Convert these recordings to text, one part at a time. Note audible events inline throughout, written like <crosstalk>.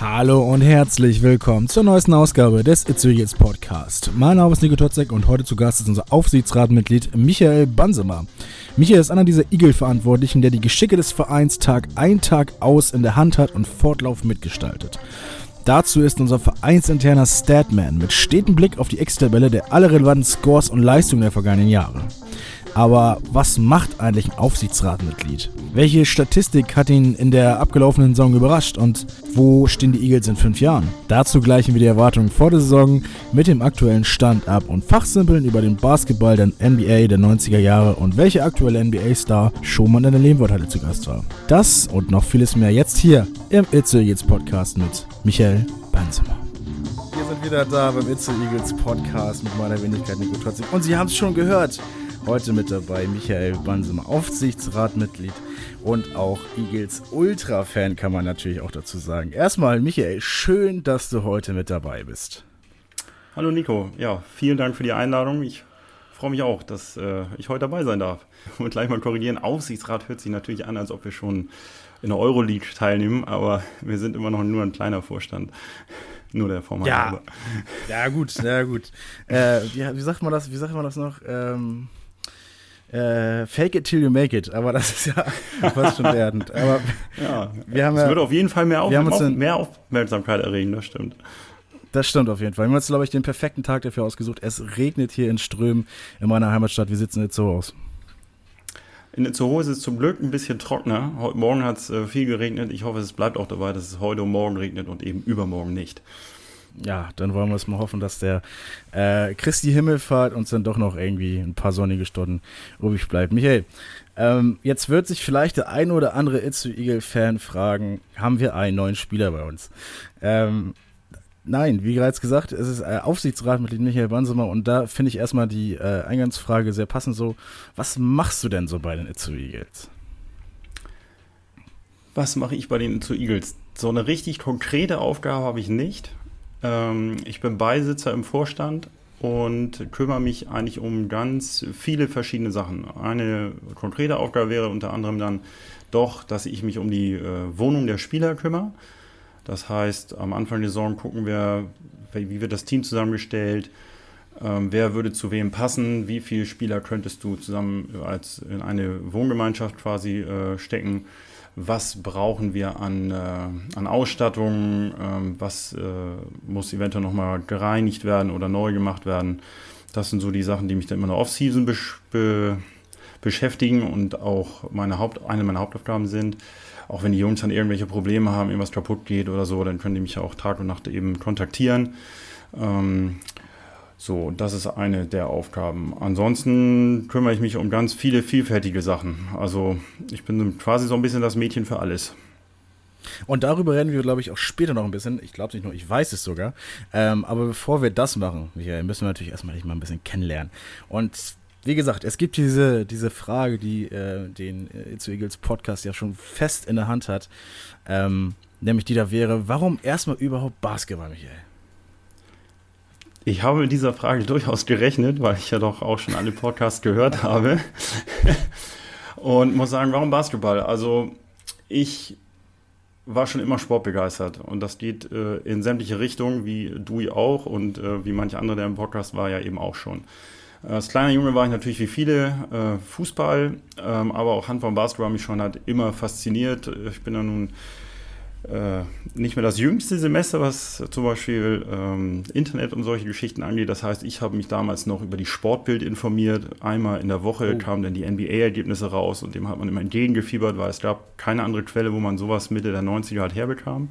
Hallo und herzlich willkommen zur neuesten Ausgabe des It's Eagles Podcast. Mein Name ist Nico Totzek und heute zu Gast ist unser Aufsichtsratmitglied Michael Bansemer. Michael ist einer dieser Eagle-Verantwortlichen, der die Geschicke des Vereins Tag ein, Tag aus in der Hand hat und fortlaufend mitgestaltet. Dazu ist unser vereinsinterner Statman mit stetem Blick auf die Ex-Tabelle, der alle relevanten Scores und Leistungen der vergangenen Jahre. Aber was macht eigentlich ein Aufsichtsratmitglied? Welche Statistik hat ihn in der abgelaufenen Saison überrascht und wo stehen die Eagles in fünf Jahren? Dazu gleichen wir die Erwartungen vor der Saison mit dem aktuellen Stand ab und fachsimpeln über den Basketball der NBA der 90er Jahre und welche aktuelle NBA-Star schon mal in der Lehmworthalle zu Gast war. Das und noch vieles mehr jetzt hier im It's Eagles Podcast mit Michael Bansemer. Wir sind wieder da beim It's Eagles Podcast mit meiner Wenigkeit Nico Trotzig und Sie haben es schon gehört. Heute mit dabei Michael Bansemer, Aufsichtsratmitglied und auch Eagles Ultra-Fan, kann man natürlich auch dazu sagen. Erstmal, Michael, schön, dass du heute mit dabei bist. Hallo Nico, ja, vielen Dank für die Einladung. Ich freue mich auch, dass äh, ich heute dabei sein darf. Und gleich mal korrigieren, Aufsichtsrat hört sich natürlich an, als ob wir schon in der Euroleague teilnehmen, aber wir sind immer noch nur ein kleiner Vorstand. Nur der Format. Ja, ja gut, ja gut. Äh, wie, wie, sagt man das? Wie sagt man das noch? Ähm, äh, fake it till you make it, aber das ist ja <laughs> fast schon werdend. Aber ja, wir haben es ja, wird auf jeden Fall mehr, auf, auf, mehr Aufmerksamkeit erregen, das stimmt. Das stimmt auf jeden Fall. Wir haben uns, glaube ich, den perfekten Tag dafür ausgesucht. Es regnet hier in Strömen in meiner Heimatstadt. Wir sitzen jetzt so aus. In Itzehoe ist es zum Glück ein bisschen trockener. Heute Morgen hat es äh, viel geregnet. Ich hoffe, es bleibt auch dabei, dass es heute und morgen regnet und eben übermorgen nicht ja, dann wollen wir es mal hoffen, dass der äh, Christi Himmelfahrt uns dann doch noch irgendwie ein paar sonnige Stunden übrig bleibt. Michael, ähm, jetzt wird sich vielleicht der ein oder andere Itzu Eagle-Fan fragen, haben wir einen neuen Spieler bei uns? Ähm, nein, wie bereits gesagt, es ist äh, Aufsichtsratmitglied Michael Bansemer und da finde ich erstmal die äh, Eingangsfrage sehr passend so. Was machst du denn so bei den Itzu Eagles? Was mache ich bei den Itzu Eagles? So eine richtig konkrete Aufgabe habe ich nicht. Ähm, ich bin Beisitzer im Vorstand und kümmere mich eigentlich um ganz viele verschiedene Sachen. Eine konkrete Aufgabe wäre unter anderem dann doch, dass ich mich um die äh, Wohnung der Spieler kümmere. Das heißt, am Anfang der Saison gucken wir, wie wird das Team zusammengestellt, ähm, wer würde zu wem passen, wie viele Spieler könntest du zusammen als in eine Wohngemeinschaft quasi äh, stecken was brauchen wir an, äh, an Ausstattung, ähm, was äh, muss eventuell nochmal gereinigt werden oder neu gemacht werden. Das sind so die Sachen, die mich dann immer der Off-Season be beschäftigen und auch meine Haupt eine meiner Hauptaufgaben sind. Auch wenn die Jungs dann irgendwelche Probleme haben, irgendwas kaputt geht oder so, dann können die mich auch Tag und Nacht eben kontaktieren. Ähm, so, das ist eine der Aufgaben. Ansonsten kümmere ich mich um ganz viele vielfältige Sachen. Also ich bin quasi so ein bisschen das Mädchen für alles. Und darüber reden wir, glaube ich, auch später noch ein bisschen. Ich glaube nicht nur, ich weiß es sogar. Ähm, aber bevor wir das machen, Michael, müssen wir natürlich erstmal dich mal ein bisschen kennenlernen. Und wie gesagt, es gibt diese, diese Frage, die äh, den äh, zu Eagles Podcast ja schon fest in der Hand hat. Ähm, nämlich die da wäre, warum erstmal überhaupt Basketball, Michael? Ich habe mit dieser Frage durchaus gerechnet, weil ich ja doch auch schon alle Podcasts gehört habe. <laughs> und muss sagen, warum Basketball? Also ich war schon immer sportbegeistert und das geht äh, in sämtliche Richtungen, wie du auch und äh, wie manche andere, der im Podcast war, ja eben auch schon. Als kleiner Junge war ich natürlich wie viele äh, Fußball, ähm, aber auch Handball und Basketball mich schon hat immer fasziniert. Ich bin dann nun äh, nicht mehr das jüngste Semester, was zum Beispiel ähm, Internet und solche Geschichten angeht. Das heißt, ich habe mich damals noch über die Sportbild informiert. Einmal in der Woche oh. kamen dann die NBA-Ergebnisse raus und dem hat man immer entgegengefiebert, weil es gab keine andere Quelle, wo man sowas Mitte der 90er halt herbekam.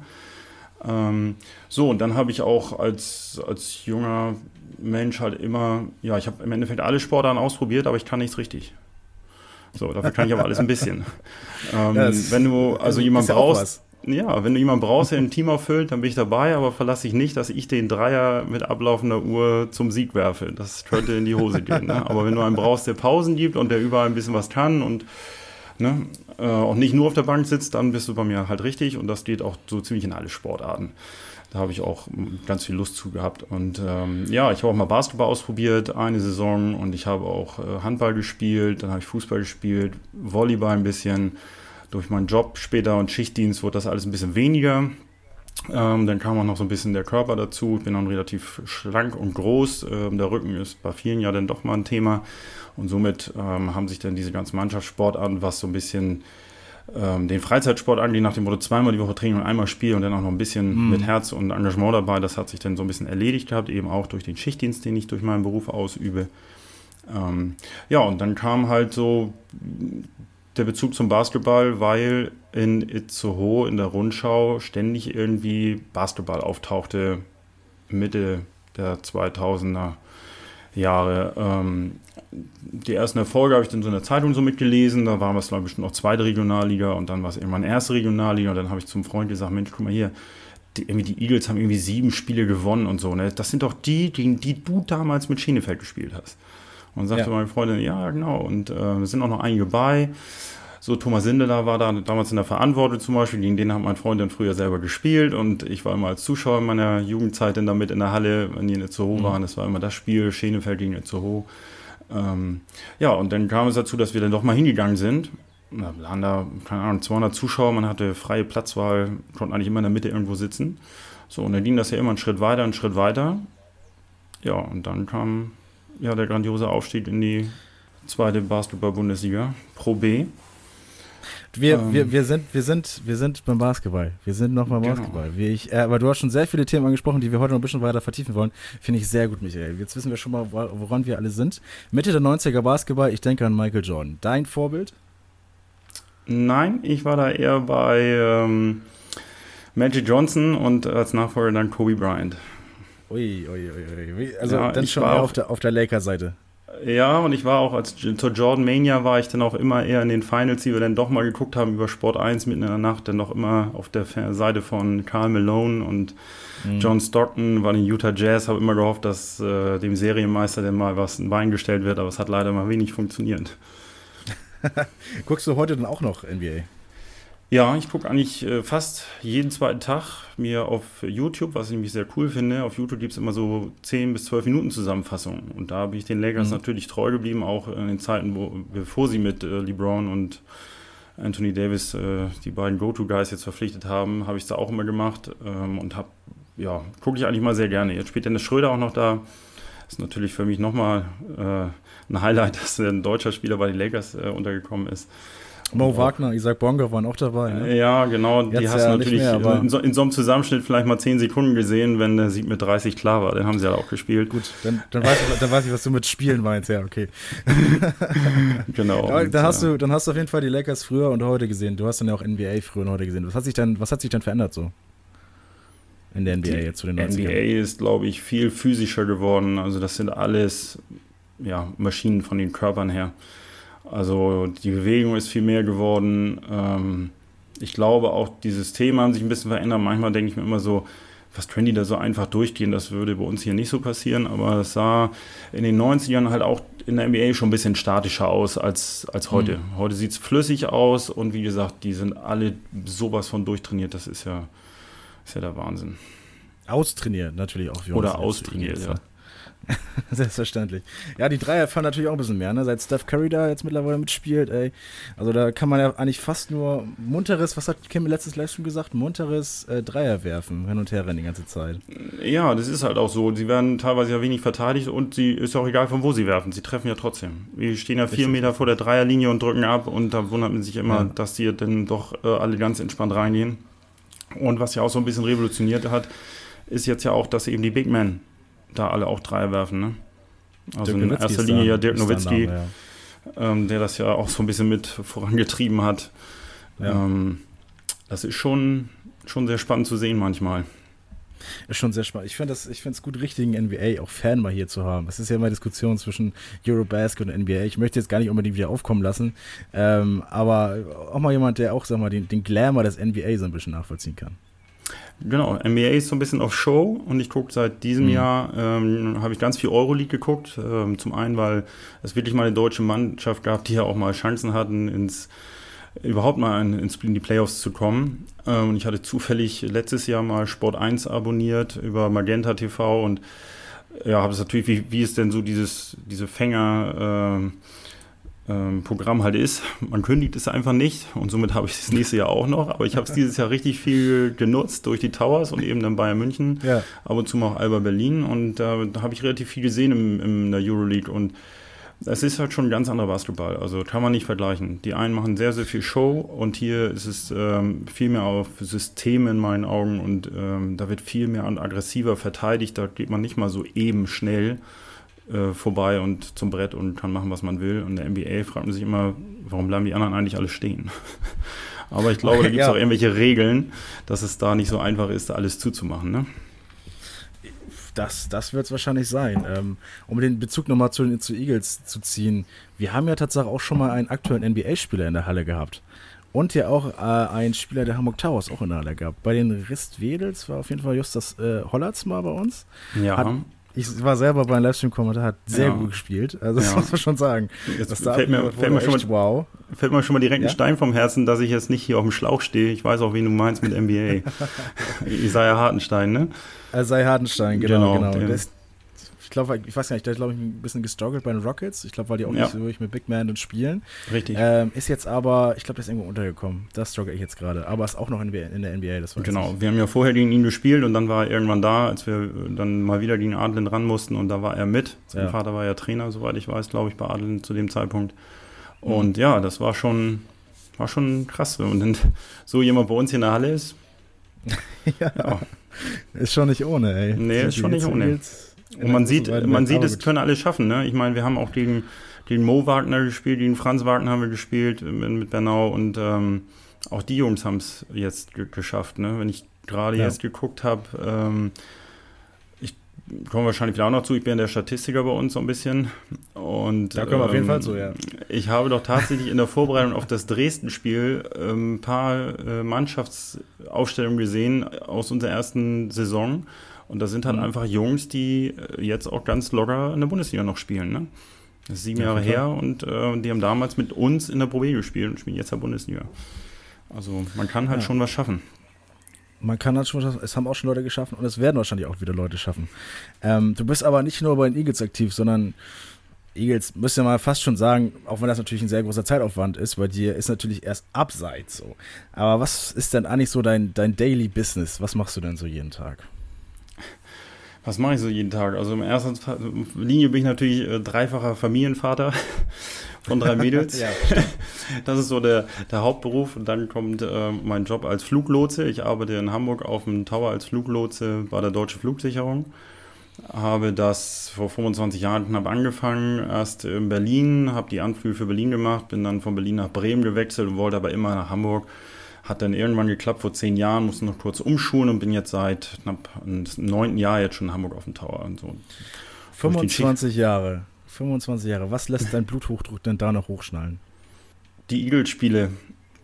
Ähm, so, und dann habe ich auch als, als junger Mensch halt immer, ja, ich habe im Endeffekt alle Sportarten ausprobiert, aber ich kann nichts richtig. So, dafür kann ich aber alles ein bisschen. <laughs> ähm, ja, wenn du also jemanden brauchst ja, wenn du jemanden brauchst, der ein Team auffüllt, dann bin ich dabei, aber verlasse ich nicht, dass ich den Dreier mit ablaufender Uhr zum Sieg werfe. Das könnte in die Hose gehen. Ne? Aber wenn du einen brauchst, der Pausen gibt und der überall ein bisschen was kann und ne, äh, auch nicht nur auf der Bank sitzt, dann bist du bei mir halt richtig und das geht auch so ziemlich in alle Sportarten. Da habe ich auch ganz viel Lust zu gehabt. Und ähm, ja, ich habe auch mal Basketball ausprobiert, eine Saison, und ich habe auch äh, Handball gespielt, dann habe ich Fußball gespielt, Volleyball ein bisschen durch meinen Job später und Schichtdienst wurde das alles ein bisschen weniger. Ähm, dann kam auch noch so ein bisschen der Körper dazu. Ich bin dann relativ schlank und groß. Ähm, der Rücken ist bei vielen ja dann doch mal ein Thema. Und somit ähm, haben sich dann diese ganzen Mannschaftssportarten, was so ein bisschen ähm, den Freizeitsport angeht, nach dem Motto zweimal die Woche Training und einmal Spiel und dann auch noch ein bisschen mm. mit Herz und Engagement dabei, das hat sich dann so ein bisschen erledigt gehabt, eben auch durch den Schichtdienst, den ich durch meinen Beruf ausübe. Ähm, ja, und dann kam halt so der Bezug zum Basketball, weil in Itzehoe in der Rundschau ständig irgendwie Basketball auftauchte, Mitte der 2000er Jahre. Ähm, die ersten Erfolge habe ich dann so in der Zeitung so mitgelesen. Da waren es, glaube ich, noch zweite Regionalliga und dann war es irgendwann erste Regionalliga. Und dann habe ich zum Freund gesagt: Mensch, guck mal hier, die, irgendwie die Eagles haben irgendwie sieben Spiele gewonnen und so. Ne? Das sind doch die, gegen die du damals mit Schenefeld gespielt hast. Und sagte ja. meine Freundin: Ja, genau. Und äh, es sind auch noch einige bei. So, Thomas Sindeler war da damals in der Verantwortung zum Beispiel, gegen den hat mein Freund dann früher selber gespielt und ich war immer als Zuschauer in meiner Jugendzeit dann damit in der Halle, wenn die in Itzehoe mhm. waren. Das war immer das Spiel, Schenefeld gegen Itzehoe. Ähm, ja, und dann kam es dazu, dass wir dann doch mal hingegangen sind. Da waren da, keine Ahnung, 200 Zuschauer, man hatte freie Platzwahl, konnte eigentlich immer in der Mitte irgendwo sitzen. So, und dann ging das ja immer einen Schritt weiter, einen Schritt weiter. Ja, und dann kam ja der grandiose Aufstieg in die zweite Basketball-Bundesliga, Pro B. Wir, ähm, wir, wir, sind, wir, sind, wir sind beim Basketball. Wir sind noch beim genau. Basketball. Wie ich, äh, aber du hast schon sehr viele Themen angesprochen, die wir heute noch ein bisschen weiter vertiefen wollen. Finde ich sehr gut, Michael. Jetzt wissen wir schon mal, woran wir alle sind. Mitte der 90er Basketball, ich denke an Michael Jordan. Dein Vorbild? Nein, ich war da eher bei ähm, Magic Johnson und als Nachfolger dann Kobe Bryant. Ui, ui, ui, ui. Also ja, dann schon auf der, auf der Laker-Seite. Ja, und ich war auch, als zur Jordan Mania war ich dann auch immer eher in den Finals, die wir dann doch mal geguckt haben über Sport 1 mitten in der Nacht, dann doch immer auf der Seite von Carl Malone und mhm. John Stockton, war in Utah Jazz, habe immer gehofft, dass äh, dem Serienmeister denn mal was ein Bein gestellt wird, aber es hat leider mal wenig funktioniert. <laughs> Guckst du heute dann auch noch NBA? Ja, ich gucke eigentlich äh, fast jeden zweiten Tag mir auf YouTube, was ich nämlich sehr cool finde. Auf YouTube gibt es immer so 10 bis 12 Minuten Zusammenfassungen. Und da bin ich den Lakers mhm. natürlich treu geblieben, auch in den Zeiten, wo, bevor sie mit äh, LeBron und Anthony Davis äh, die beiden Go-To-Guys jetzt verpflichtet haben, habe ich es da auch immer gemacht ähm, und habe, ja, gucke ich eigentlich mal sehr gerne. Jetzt spielt Dennis Schröder auch noch da. Das ist natürlich für mich nochmal äh, ein Highlight, <laughs> dass ein deutscher Spieler bei den Lakers äh, untergekommen ist. Mo Wagner, Isaac Bonga waren auch dabei. Ne? Ja, genau. Die hast ja du natürlich mehr, in, so, in, so, einem Zusammenschnitt vielleicht mal 10 Sekunden gesehen, wenn der Sieg mit 30 klar war. Den haben sie ja auch gespielt. Gut, dann, dann, weiß, ich, dann weiß ich, was du mit Spielen meinst. Ja, okay. <laughs> genau. Ja, da hast du, dann hast du auf jeden Fall die Lakers früher und heute gesehen. Du hast dann ja auch NBA früher und heute gesehen. Was hat sich dann, was hat sich dann verändert so? In der NBA die jetzt zu den 90ern? NBA ist, glaube ich, viel physischer geworden. Also das sind alles ja, Maschinen von den Körpern her. Also die Bewegung ist viel mehr geworden. Ähm, ich glaube auch, die Systeme haben sich ein bisschen verändert. Manchmal denke ich mir immer so, was können die da so einfach durchgehen? Das würde bei uns hier nicht so passieren, aber es sah in den 90ern halt auch in der NBA schon ein bisschen statischer aus als, als heute. Mhm. Heute sieht es flüssig aus und wie gesagt, die sind alle sowas von durchtrainiert. Das ist ja, ist ja der Wahnsinn. Austrainiert natürlich auch. Oder austrainiert, ja. <laughs> Selbstverständlich. Ja, die Dreier fallen natürlich auch ein bisschen mehr, ne? Seit Steph Curry da jetzt mittlerweile mitspielt, ey. Also da kann man ja eigentlich fast nur munteres, was hat Kim letztes Live schon gesagt? Munteres äh, Dreier werfen, hin und her rennen die ganze Zeit. Ja, das ist halt auch so. Sie werden teilweise ja wenig verteidigt und sie ist auch egal, von wo sie werfen. Sie treffen ja trotzdem. Wir stehen ja vier Meter vor der Dreierlinie und drücken ab und da wundert man sich immer, ja. dass sie dann doch äh, alle ganz entspannt reingehen. Und was ja auch so ein bisschen revolutioniert hat, ist jetzt ja auch, dass eben die Big Men da alle auch drei werfen. Ne? Also Dirk in erster Linie ja Dirk Nowitzki, Name, ja. ähm, der das ja auch so ein bisschen mit vorangetrieben hat. Ja. Ähm, das ist schon, schon sehr spannend zu sehen manchmal. Ist schon sehr spannend. Ich finde es gut, richtigen NBA, auch Fan mal hier zu haben. Es ist ja immer Diskussion zwischen Eurobasket und NBA. Ich möchte jetzt gar nicht unbedingt wieder aufkommen lassen, ähm, aber auch mal jemand, der auch, sag mal, den, den Glamour des NBA so ein bisschen nachvollziehen kann. Genau, NBA ist so ein bisschen auf Show und ich gucke seit diesem mhm. Jahr, ähm, habe ich ganz viel Euroleague geguckt. Ähm, zum einen, weil es wirklich mal eine deutsche Mannschaft gab, die ja auch mal Chancen hatten, ins überhaupt mal in, ins, in die Playoffs zu kommen. Ähm, und ich hatte zufällig letztes Jahr mal Sport 1 abonniert über Magenta TV und ja, habe es natürlich, wie, wie ist denn so dieses, diese Fänger, äh, ähm, Programm halt ist. Man kündigt es einfach nicht und somit habe ich das nächste Jahr auch noch. Aber ich habe es dieses Jahr richtig viel genutzt durch die Towers und eben dann Bayern München, ja. ab und zu mal auch Alba Berlin und äh, da habe ich relativ viel gesehen im, in der Euroleague und es ist halt schon ein ganz anderer Basketball. Also kann man nicht vergleichen. Die einen machen sehr, sehr viel Show und hier ist es ähm, viel mehr auf System in meinen Augen und ähm, da wird viel mehr aggressiver verteidigt. Da geht man nicht mal so eben schnell äh, vorbei und zum Brett und kann machen, was man will. Und der NBA fragt man sich immer, warum bleiben die anderen eigentlich alle stehen? <laughs> Aber ich glaube, da gibt es ja. auch irgendwelche Regeln, dass es da nicht so einfach ist, alles zuzumachen. Ne? Das, das wird es wahrscheinlich sein. Ähm, um den Bezug nochmal zu, zu Eagles zu ziehen, wir haben ja tatsächlich auch schon mal einen aktuellen NBA-Spieler in der Halle gehabt. Und ja auch äh, ein Spieler der Hamburg Towers auch in der Halle gehabt. Bei den Rist-Wedels war auf jeden Fall Justus äh, Hollatz mal bei uns. Ja. Hat ich war selber beim Livestream-Kommentar, hat sehr ja. gut gespielt. Also das ja. <laughs> muss man schon sagen. Jetzt das fällt, mir, fällt, mir schon mal, wow. fällt mir schon mal direkt ja? ein Stein vom Herzen, dass ich jetzt nicht hier auf dem Schlauch stehe. Ich weiß auch, wen du meinst mit NBA. <laughs> Isaiah Hartenstein, ne? Isaiah Hartenstein, genau, genau. genau ich glaube, ich weiß gar nicht, hat, glaube ich, ein bisschen gestruggelt bei den Rockets. Ich glaube, weil die auch ja. nicht so wirklich mit Big Man und spielen. Richtig. Ähm, ist jetzt aber, ich glaube, der ist irgendwo untergekommen. Das struggle ich jetzt gerade. Aber ist auch noch in, in der NBA, das weiß Genau, wir haben ja vorher gegen ihn gespielt und dann war er irgendwann da, als wir dann mal wieder gegen Adlen ran mussten und da war er mit. Sein ja. Vater war ja Trainer, soweit ich weiß, glaube ich, bei Adlen zu dem Zeitpunkt. Und mhm. ja, das war schon, war schon krass. Und wenn <laughs> so jemand bei uns hier in der Halle ist, <laughs> ja. ja. Ist schon nicht ohne, ey. Nee, ist schon nicht ohne. Jetzt und man sieht, man sieht, es können alle schaffen. Ne? Ich meine, wir haben auch gegen, gegen Mo Wagner gespielt, gegen Franz Wagner haben wir gespielt mit, mit Bernau und ähm, auch die Jungs haben es jetzt geschafft. Ne? Wenn ich gerade ja. jetzt geguckt habe, ähm, ich komme wahrscheinlich wieder auch noch zu, ich bin der Statistiker bei uns so ein bisschen. Und, da kommen wir ähm, auf jeden Fall zu, ja. Ich habe doch tatsächlich in der Vorbereitung auf das Dresden-Spiel ein ähm, paar äh, Mannschaftsaufstellungen gesehen aus unserer ersten Saison. Und da sind halt mhm. einfach Jungs, die äh, jetzt auch ganz locker in der Bundesliga noch spielen. Ne? Das ist sieben ja, Jahre her und äh, die haben damals mit uns in der Pro B gespielt und spielen jetzt in der Bundesliga. Also man kann halt ja. schon was schaffen. Man kann halt schon was schaffen. Es haben auch schon Leute geschaffen und es werden wahrscheinlich auch wieder Leute schaffen. Ähm, du bist aber nicht nur bei den Eagles aktiv, sondern Eagles, müsst ihr mal fast schon sagen, auch wenn das natürlich ein sehr großer Zeitaufwand ist, bei dir ist natürlich erst abseits so. Aber was ist denn eigentlich so dein, dein Daily Business? Was machst du denn so jeden Tag? Was mache ich so jeden Tag? Also in erster Linie bin ich natürlich äh, dreifacher Familienvater <laughs> von drei Mädels. ja, <laughs> das ist so der, der Hauptberuf. Und dann kommt äh, mein Job als Fluglotse. Ich arbeite in Hamburg auf dem Tower als Fluglotse bei der Deutschen Flugsicherung. Habe das vor 25 Jahren knapp angefangen, erst in Berlin, habe die Anflüge für Berlin gemacht, bin dann von Berlin nach Bremen gewechselt und wollte aber immer nach Hamburg hat dann irgendwann geklappt vor zehn Jahren, musste noch kurz umschulen und bin jetzt seit knapp im neunten Jahr jetzt schon in Hamburg auf dem Tower. Und so. 25 Jahre. 25 Jahre. Was lässt dein Bluthochdruck denn da noch hochschnallen? Die Eagles-Spiele.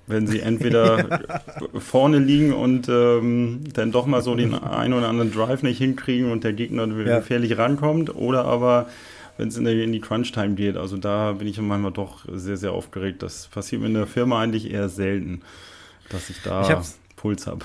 Wenn sie entweder <laughs> vorne liegen und ähm, dann doch mal so den einen oder anderen Drive nicht hinkriegen und der Gegner ja. gefährlich rankommt, oder aber wenn es in, in, die Crunch-Time geht. Also da bin ich manchmal doch sehr, sehr aufgeregt. Das passiert mir in der Firma eigentlich eher selten dass ich da ich Puls habe.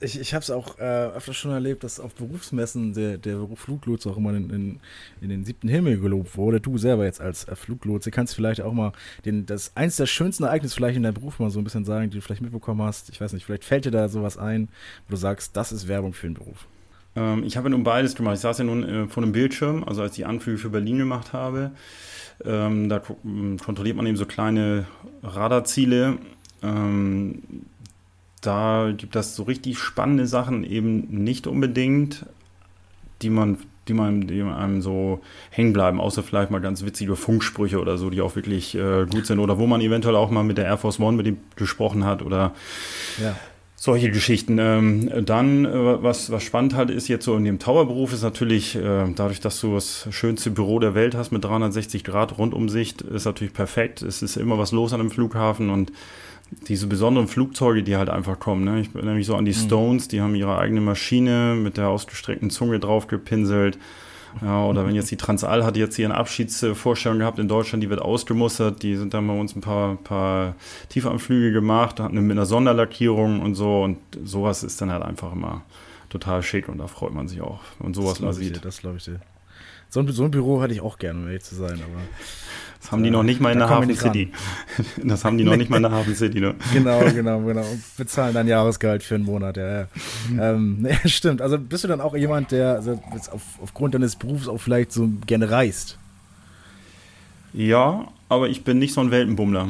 Ich, ich habe es auch äh, öfter schon erlebt, dass auf Berufsmessen der, der Beruf Fluglotse auch immer in, in, in, den siebten Himmel gelobt wurde. Du selber jetzt als äh, Fluglotse kannst vielleicht auch mal den, das eins der schönsten Ereignisse vielleicht in deinem Beruf mal so ein bisschen sagen, die du vielleicht mitbekommen hast. Ich weiß nicht, vielleicht fällt dir da sowas ein, wo du sagst, das ist Werbung für den Beruf. Ähm, ich habe ja nun beides gemacht. Ich saß ja nun äh, vor einem Bildschirm, also als ich die Anflüge für Berlin gemacht habe. Ähm, da kontrolliert man eben so kleine Radarziele ähm, da gibt es so richtig spannende Sachen eben nicht unbedingt, die man, die man, die einem so hängen bleiben, außer vielleicht mal ganz witzige Funksprüche oder so, die auch wirklich äh, gut sind oder wo man eventuell auch mal mit der Air Force One mit dem gesprochen hat oder ja. solche Geschichten. Ähm, dann, äh, was, was spannend halt ist jetzt so in dem Towerberuf, ist natürlich, äh, dadurch, dass du das schönste Büro der Welt hast mit 360 Grad Rundumsicht, ist natürlich perfekt. Es ist immer was los an einem Flughafen und diese besonderen Flugzeuge, die halt einfach kommen. Ne? Ich bin nämlich so an die mhm. Stones, die haben ihre eigene Maschine mit der ausgestreckten Zunge drauf gepinselt. Ja, oder wenn jetzt die Transall hat jetzt hier eine Abschiedsvorstellung gehabt in Deutschland, die wird ausgemustert, die sind dann bei uns ein paar, paar Tiefanflüge gemacht, hatten mit einer Sonderlackierung und so und sowas ist dann halt einfach immer total schick und da freut man sich auch, man sowas mal sieht. Dir, das glaube ich dir. So ein, so ein, Büro hatte ich auch gerne, um ehrlich zu sein, aber Das haben die noch nicht mal in da der Hafen City. Das haben die noch nicht mal in der Hafen City, ne? Genau, <laughs> genau, genau. Bezahlen dann Jahresgehalt für einen Monat, ja. ja. ähm, <laughs> ja stimmt. Also bist du dann auch jemand, der also auf, aufgrund deines Berufs auch vielleicht so gerne reist? Ja, aber ich bin nicht so ein Weltenbummler.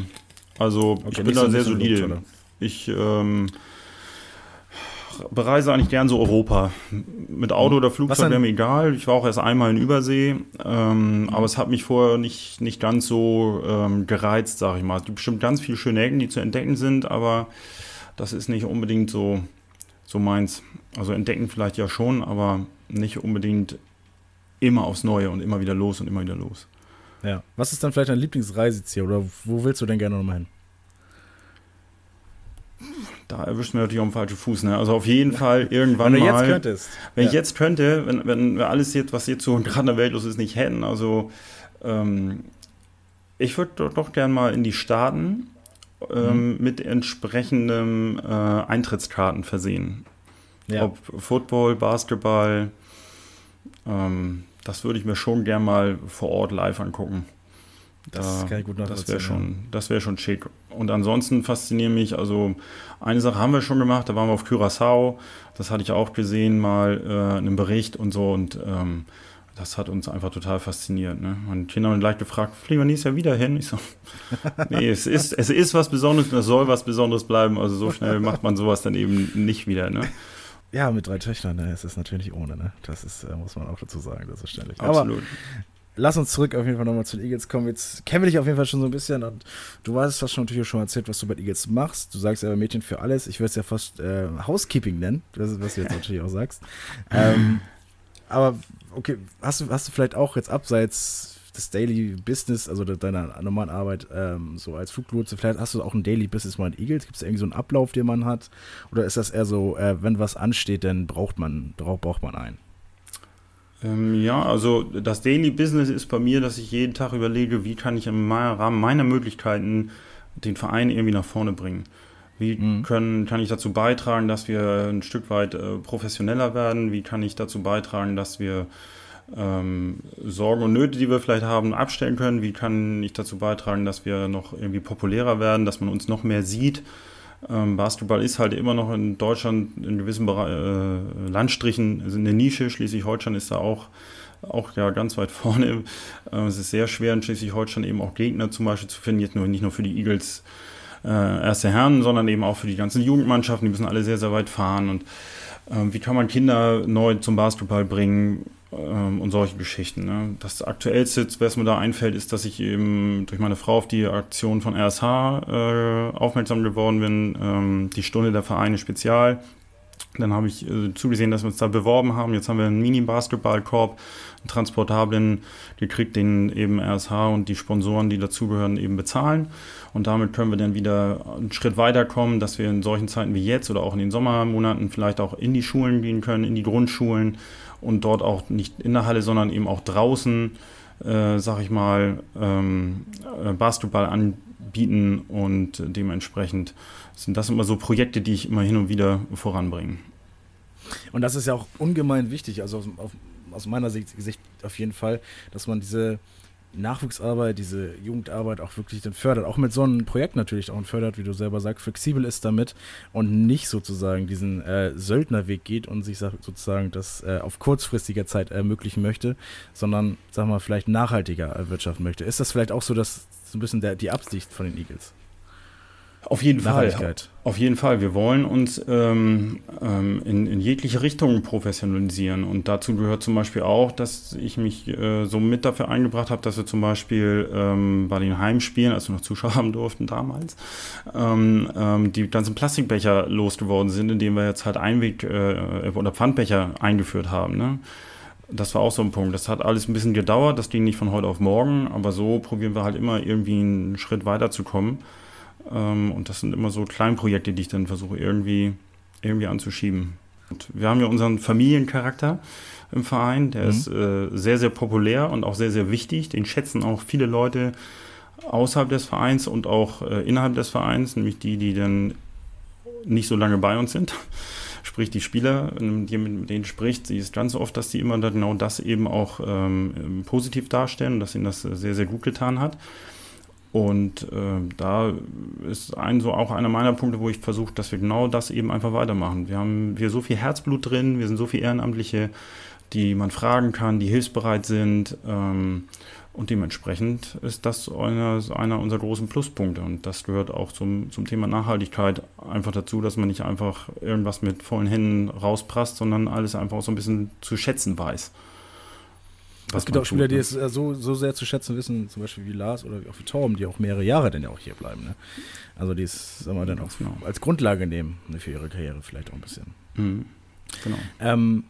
Also okay, ich bin da so sehr solide. Ich ähm, bereise eigentlich gern so Europa. Mit Auto oder Flugzeug wäre mir egal. Ich war auch erst einmal in Übersee, ähm, mhm. aber es hat mich vorher nicht, nicht ganz so ähm, gereizt, sage ich mal. Es gibt bestimmt ganz viele schöne Ecken, die zu entdecken sind, aber das ist nicht unbedingt so, so meins. Also entdecken vielleicht ja schon, aber nicht unbedingt immer aufs Neue und immer wieder los und immer wieder los. Ja. Was ist dann vielleicht dein Lieblingsreiseziel oder wo willst du denn gerne nochmal hin? Da erwischt mir natürlich auch einen falschen Fuß. Ne? Also auf jeden Fall irgendwann wenn du mal. Jetzt könntest. Wenn ja. ich jetzt könnte, wenn, wenn wir alles jetzt, was jetzt so gerade in der Welt los ist, nicht hätten. Also ähm, ich würde doch, doch gern mal in die Staaten ähm, mhm. mit entsprechendem äh, Eintrittskarten versehen. Ja. Ob Football, Basketball, ähm, das würde ich mir schon gern mal vor Ort live angucken. Das da, kann ich gut Das wäre schon, das wär schon schick. Und ansonsten faszinieren mich, also eine Sache haben wir schon gemacht, da waren wir auf Curaçao, das hatte ich auch gesehen, mal äh, in einem Bericht und so und ähm, das hat uns einfach total fasziniert. Ne? Meine Kinder haben gleich gefragt, fliegen wir nächstes Jahr wieder hin? Ich so, <laughs> nee, es ist, es ist was Besonderes und es soll was Besonderes bleiben, also so schnell macht man sowas dann eben nicht wieder. Ne? Ja, mit drei Töchtern ne, ist es natürlich ohne. Ne? Das ist, äh, muss man auch dazu sagen, das ist ständig. Absolut. Aber lass uns zurück auf jeden Fall nochmal zu den Eagles kommen. Jetzt kennen wir dich auf jeden Fall schon so ein bisschen und du weißt, hast schon natürlich schon erzählt, was du bei Eagles machst. Du sagst aber Mädchen für alles. Ich würde es ja fast äh, Housekeeping nennen, was, was, du jetzt natürlich auch sagst. <laughs> Ähm, aber okay, hast du, hast du vielleicht auch jetzt abseits des Daily Business, also deiner normalen Arbeit, ähm, so als Fluglotse, vielleicht hast du auch ein Daily Business mal in Eagles? Gibt es irgendwie so einen Ablauf, den man hat? Oder ist das eher so, äh, wenn was ansteht, dann braucht man, braucht man einen? Ähm, ja, also das Daily Business ist bei mir, dass ich jeden Tag überlege, wie kann ich im Rahmen meiner Möglichkeiten den Verein irgendwie nach vorne bringen. Wie mhm. können, kann ich dazu beitragen, dass wir ein Stück weit äh, professioneller werden? Wie kann ich dazu beitragen, dass wir ähm, Sorgen und Nöte, die wir vielleicht haben, abstellen können? Wie kann ich dazu beitragen, dass wir noch irgendwie populärer werden, dass man uns noch mehr sieht? Ähm, Basketball ist halt immer noch in Deutschland in gewissen Bereich, äh, Landstrichen eine Nische. Schleswig-Holstein ist da auch, auch ja, ganz weit <laughs> vorne. Äh, es ist sehr schwer in Schleswig-Holstein eben auch Gegner zum Beispiel zu finden, jetzt nur, nicht nur für die Eagles äh, erste Herren, sondern eben auch für die ganzen Jugendmannschaften. Die müssen alle sehr, sehr weit fahren. Und ähm, wie kann man Kinder neu zum Basketball bringen? Ähm, und solche Geschichten. Ne? Das aktuellste, was mir da einfällt, ist, dass ich eben durch meine Frau auf die Aktion von RSH äh, aufmerksam geworden bin, ähm, die Stunde der Vereine Spezial. Dann habe ich äh, zugesehen, dass wir uns da beworben haben. Jetzt haben wir einen Mini-Basketball-Korb, einen transportablen gekriegt, den eben RSH und die Sponsoren, die dazugehören, eben bezahlen. Und damit können wir dann wieder einen Schritt weiterkommen, dass wir in solchen Zeiten wie jetzt oder auch in den Sommermonaten vielleicht auch in die Schulen gehen können, in die Grundschulen und dort auch nicht in der Halle, sondern eben auch draußen, äh, sag ich mal, ähm, äh, Basketball anbieten und dementsprechend sind das immer so Projekte, die ich immer hin und wieder voranbringe. Und das ist ja auch ungemein wichtig, also aus, aus meiner Sicht, Sicht auf jeden Fall, dass man diese Nachwuchsarbeit, diese Jugendarbeit auch wirklich dann fördert. Auch mit so einem Projekt natürlich auch fördert, wie du selber sagst, flexibel ist damit und nicht sozusagen diesen äh, Söldnerweg geht und sich sozusagen das äh, auf kurzfristiger Zeit ermöglichen möchte, sondern, sag mal, vielleicht nachhaltiger erwirtschaften möchte. Ist das vielleicht auch so, dass so ein bisschen der, die Absicht von den Eagles? Auf jeden Fall. Auf jeden Fall. Wir wollen uns ähm, ähm, in, in, jegliche Richtung professionalisieren. Und dazu gehört zum Beispiel auch, dass ich mich äh, so mit dafür eingebracht habe, dass wir zum Beispiel ähm, bei den Heimspielen, als wir noch Zuschauer haben durften damals, ähm, ähm, die ganzen Plastikbecher losgeworden sind, indem wir jetzt halt Einweg- äh, oder Pfandbecher eingeführt haben. Ne? Das war auch so ein Punkt. Das hat alles ein bisschen gedauert. Das ging nicht von heute auf morgen. Aber so probieren wir halt immer irgendwie einen Schritt weiterzukommen. Ähm, und das sind immer so Kleinprojekte, die ich dann versuche irgendwie, irgendwie anzuschieben. Und wir haben ja unseren Familiencharakter im Verein, der mhm. ist äh, sehr, sehr populär und auch sehr, sehr wichtig. Den schätzen auch viele Leute außerhalb des Vereins und auch äh, innerhalb des Vereins, nämlich die, die dann nicht so lange bei uns sind. <laughs> sprich die Spieler, die mit denen spricht, sie ist ganz oft, dass die immer genau das eben auch ähm, positiv darstellen und dass ihnen das sehr, sehr gut getan hat. Und äh, da ist ein, so auch einer meiner Punkte, wo ich versuche, dass wir genau das eben einfach weitermachen. Wir haben wir so viel Herzblut drin, wir sind so viele Ehrenamtliche, die man fragen kann, die hilfsbereit sind. Ähm, und dementsprechend ist das einer, einer unserer großen Pluspunkte. Und das gehört auch zum, zum Thema Nachhaltigkeit einfach dazu, dass man nicht einfach irgendwas mit vollen Händen rausprasst, sondern alles einfach so ein bisschen zu schätzen weiß. Es gibt auch Spieler, die ne? es äh, so, so sehr zu schätzen wissen, zum Beispiel wie Lars oder auch wie Torben, die auch mehrere Jahre dann ja auch hier bleiben. Ne? Also die es, sagen wir, dann auch genau. als Grundlage nehmen ne, für ihre Karriere vielleicht auch ein bisschen. Mhm. Genau. Ähm,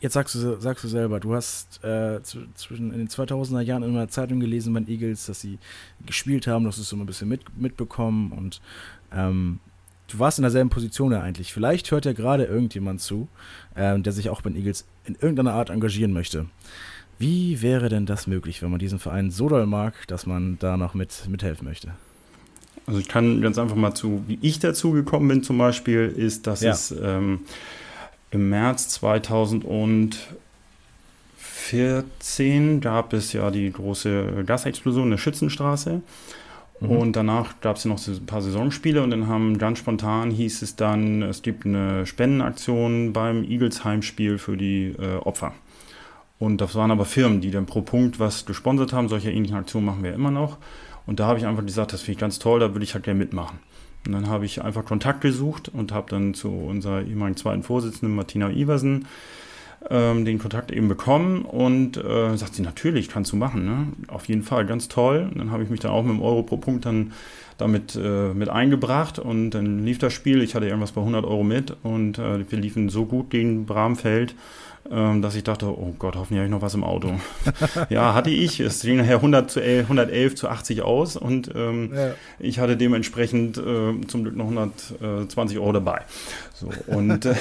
Jetzt sagst du, sagst du selber, du hast äh, zwischen in den 2000er Jahren in einer Zeitung gelesen bei den Eagles, dass sie gespielt haben, du hast es so ein bisschen mit, mitbekommen und ähm, du warst in derselben Position ja eigentlich. Vielleicht hört ja gerade irgendjemand zu, äh, der sich auch bei den Eagles in irgendeiner Art engagieren möchte. Wie wäre denn das möglich, wenn man diesen Verein so doll mag, dass man da noch mit, mithelfen möchte? Also ich kann ganz einfach mal zu, wie ich dazu gekommen bin zum Beispiel, ist, dass ja. es ähm, im März 2014 gab es ja die große Gasexplosion in der Schützenstraße. Mhm. Und danach gab es ja noch ein paar Saisonspiele und dann haben ganz spontan hieß es dann, es gibt eine Spendenaktion beim Eagles Heimspiel für die äh, Opfer. Und das waren aber Firmen, die dann pro Punkt was gesponsert haben. Solche ähnlichen Aktionen machen wir immer noch. Und da habe ich einfach gesagt, das finde ich ganz toll, da würde ich halt gerne mitmachen. Und dann habe ich einfach Kontakt gesucht und habe dann zu unserer ehemaligen zweiten Vorsitzenden Martina Iversen ähm, den Kontakt eben bekommen und äh, sagt sie, natürlich, kannst du machen, ne? Auf jeden Fall, ganz toll. Und dann habe ich mich dann auch mit dem Euro pro Punkt dann damit äh, mit eingebracht und dann lief das Spiel. Ich hatte irgendwas bei 100 Euro mit und äh, wir liefen so gut gegen Bramfeld dass ich dachte, oh Gott, hoffentlich habe ich noch was im Auto. <laughs> ja, hatte ich. Es ging nachher 100 zu 11, 111 zu 80 aus und ähm, ja. ich hatte dementsprechend äh, zum Glück noch 120 Euro dabei. So, und äh,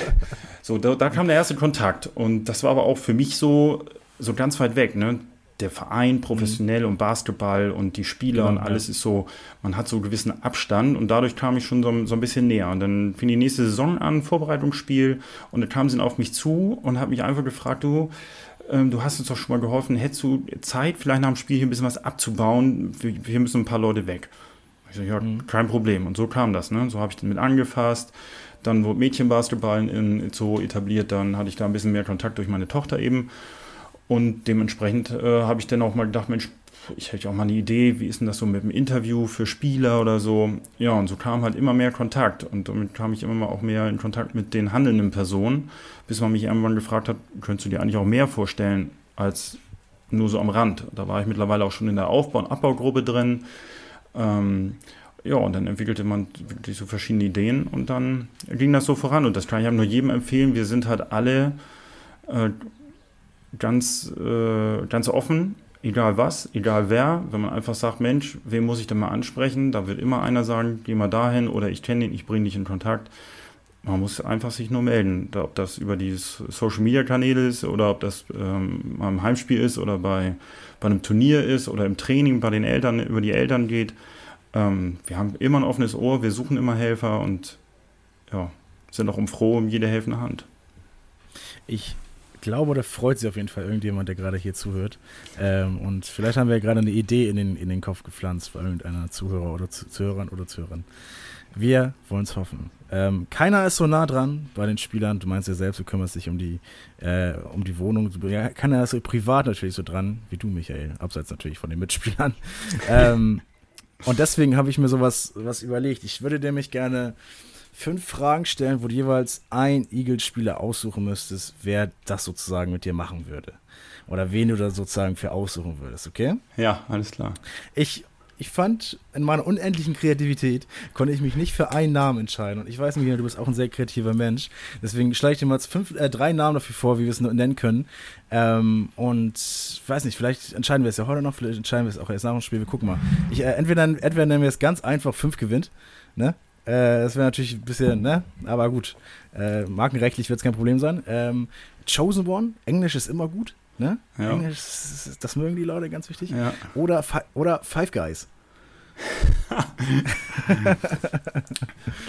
so, da, da, kam der erste Kontakt und das war aber auch für mich so, so ganz weit weg. Ne? Der Verein professionell mhm. und Basketball und die Spieler genau, und alles ja. ist so, man hat so einen gewissen Abstand und dadurch kam ich schon so, so ein bisschen näher. Und dann fing die nächste Saison an, Vorbereitungsspiel und dann kamen sie auf mich zu und hat mich einfach gefragt, du, ähm, du hast uns doch schon mal geholfen, hättest du Zeit, vielleicht nach dem Spiel hier ein bisschen was abzubauen? Wir, hier müssen ein paar Leute weg. Ich so, ja, mhm. kein Problem. Und so kam das, ne? So habe ich den mit angefasst. Dann wurde Mädchenbasketball in, in so etabliert, dann hatte ich da ein bisschen mehr Kontakt durch meine Tochter eben. Und dementsprechend äh, habe ich dann auch mal gedacht, Mensch, ich hätte auch mal eine Idee, wie ist denn das so mit dem Interview für Spieler oder so. Ja, und so kam halt immer mehr Kontakt und damit kam ich immer mal auch mehr in Kontakt mit den handelnden Personen, bis man mich irgendwann gefragt hat, könntest du dir eigentlich auch mehr vorstellen als nur so am Rand. Da war ich mittlerweile auch schon in der Aufbau- und Abbaugruppe drin. Ähm, ja, und dann entwickelte man wirklich so verschiedene Ideen und dann ging das so voran. Und das kann ich nur jedem empfehlen. Wir sind halt alle äh, ganz, äh, ganz offen, egal was, egal wer. Wenn man einfach sagt, Mensch, wen muss ich denn mal ansprechen? Da wird immer einer sagen, geh mal dahin oder ich kenne ihn, ich bringe dich in Kontakt. Man muss einfach sich nur melden, ob das über die Social Media Kanäle ist oder ob das ähm, beim Heimspiel ist oder bei, bei einem Turnier ist oder im Training bei den Eltern, über die Eltern geht. Ähm, wir haben immer ein offenes Ohr, wir suchen immer Helfer und ja, sind auch um froh um jede helfende Hand. Ich glaube, da freut sich auf jeden Fall irgendjemand, der gerade hier zuhört. Ähm, und vielleicht haben wir ja gerade eine Idee in den, in den Kopf gepflanzt bei irgendeiner Zuhörer oder Zuhörern oder Zuhörern. Wir wollen es hoffen. Ähm, keiner ist so nah dran bei den Spielern. Du meinst ja selbst, du kümmerst dich um die, äh, um die Wohnung. Ja, keiner ist so privat natürlich so dran, wie du, Michael. Abseits natürlich von den Mitspielern. <laughs> ähm, und deswegen habe ich mir sowas was überlegt. Ich würde nämlich gerne fünf Fragen stellen, wo du jeweils ein Eagles-Spieler aussuchen müsstest, wer das sozusagen mit dir machen würde. Oder wen du da sozusagen für aussuchen würdest, okay? Ja, alles klar. Ich, ich fand, in meiner unendlichen Kreativität konnte ich mich nicht für einen Namen entscheiden. Und ich weiß nicht, du bist auch ein sehr kreativer Mensch. Deswegen schlage ich dir mal fünf, äh, drei Namen dafür vor, wie wir es nennen können. Ähm, und ich weiß nicht, vielleicht entscheiden wir es ja heute noch, vielleicht entscheiden wir es auch erst nach dem Spiel. Wir gucken mal. Ich, äh, entweder, entweder nennen wir es ganz einfach, fünf gewinnt. Ne? Äh, das wäre natürlich ein bisschen, ne? Aber gut. Äh, markenrechtlich wird es kein Problem sein. Ähm, Chosen One, Englisch ist immer gut. Ne? Ja. Englisch, das mögen die Leute ganz wichtig. Ja. Oder, oder Five Guys. <laughs>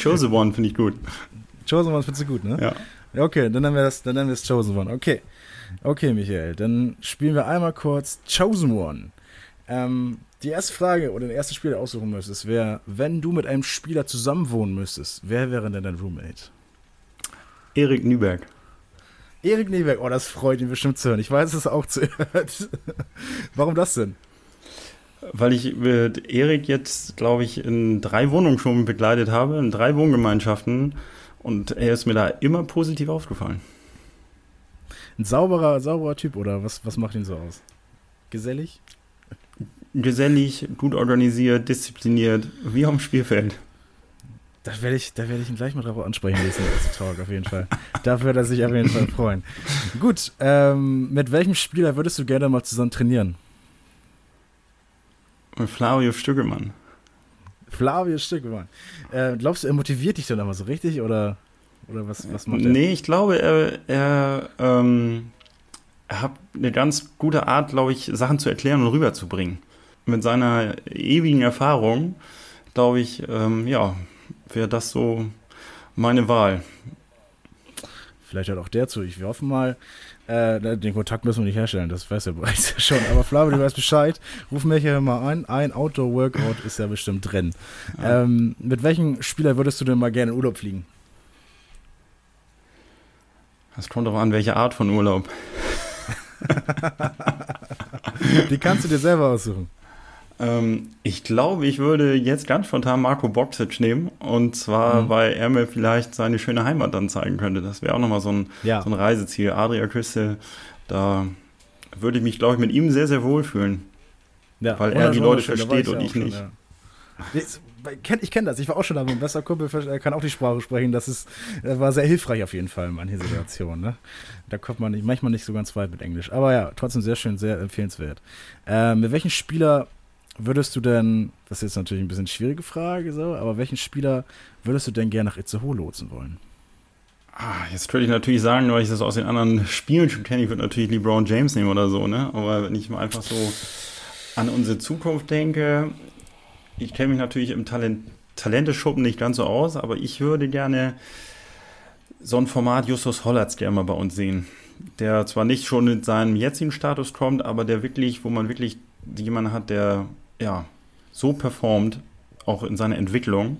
Chosen One finde ich gut. Chosen One findest du gut, ne? Ja. Okay, dann nennen wir das, dann nennen wir es Chosen One. Okay. Okay, Michael, dann spielen wir einmal kurz Chosen One. Ähm, die erste Frage oder der erste Spieler aussuchen müsstest, wäre, wenn du mit einem Spieler zusammenwohnen müsstest, wer wäre denn dein Roommate? Erik Nüberg. Erik Neberg, oh, das freut ihn bestimmt zu hören. Ich weiß es auch zu hören. <laughs> Warum das denn? Weil ich mit Erik jetzt, glaube ich, in drei Wohnungen schon begleitet habe, in drei Wohngemeinschaften. Und er ist mir da immer positiv aufgefallen. Ein sauberer, sauberer Typ oder was, was macht ihn so aus? Gesellig? Gesellig, gut organisiert, diszipliniert, wie am Spielfeld. Da werde ich, da werd ich ihn gleich mal drauf ansprechen nächsten Talk, auf jeden Fall. Da würde er sich auf jeden Fall freuen. Gut, ähm, mit welchem Spieler würdest du gerne mal zusammen trainieren? Mit Flavio Stückemann. Flavio Stückemann. Äh, glaubst du, er motiviert dich dann aber so richtig oder, oder was, was macht er? Nee, ich glaube, er, er, ähm, er hat eine ganz gute Art, glaube ich, Sachen zu erklären und rüberzubringen. Mit seiner ewigen Erfahrung, glaube ich, ähm, ja, wäre das so meine Wahl. Vielleicht hört auch der zu. Ich hoffe mal, äh, den Kontakt müssen wir nicht herstellen, das weiß er bereits schon. Aber Flavio, du weißt Bescheid. Ruf mich ja mal ein. Ein Outdoor-Workout ist ja bestimmt drin. Ja. Ähm, mit welchem Spieler würdest du denn mal gerne in Urlaub fliegen? Das kommt darauf an, welche Art von Urlaub. <laughs> Die kannst du dir selber aussuchen. Ähm, ich glaube, ich würde jetzt ganz spontan Marco Boxic nehmen. Und zwar, mhm. weil er mir vielleicht seine schöne Heimat dann zeigen könnte. Das wäre auch nochmal so ein, ja. so ein Reiseziel. Adria-Küste, da würde ich mich, glaube ich, mit ihm sehr, sehr wohl fühlen. Ja, weil er die Leute versteht und ich schon, nicht. Ja. Ich kenne das, ich war auch schon da, mein bester Kumpel kann auch die Sprache sprechen. Das ist, war sehr hilfreich auf jeden Fall in manchen Situationen. Ne? Da kommt man nicht, manchmal nicht so ganz weit mit Englisch. Aber ja, trotzdem sehr schön, sehr empfehlenswert. Ähm, mit welchem Spieler würdest du denn, das ist jetzt natürlich ein bisschen schwierige Frage, so, aber welchen Spieler würdest du denn gerne nach Itzehoe lotsen wollen? Ah, jetzt könnte ich natürlich sagen, weil ich das aus den anderen Spielen schon kenne, ich würde natürlich LeBron James nehmen oder so, ne? Aber wenn ich mal einfach so an unsere Zukunft denke, ich kenne mich natürlich im Talent Talenteschuppen nicht ganz so aus, aber ich würde gerne so ein Format Justus Hollatz gerne mal bei uns sehen. Der zwar nicht schon in seinem jetzigen Status kommt, aber der wirklich, wo man wirklich jemanden hat, der ja, so performt, auch in seiner Entwicklung,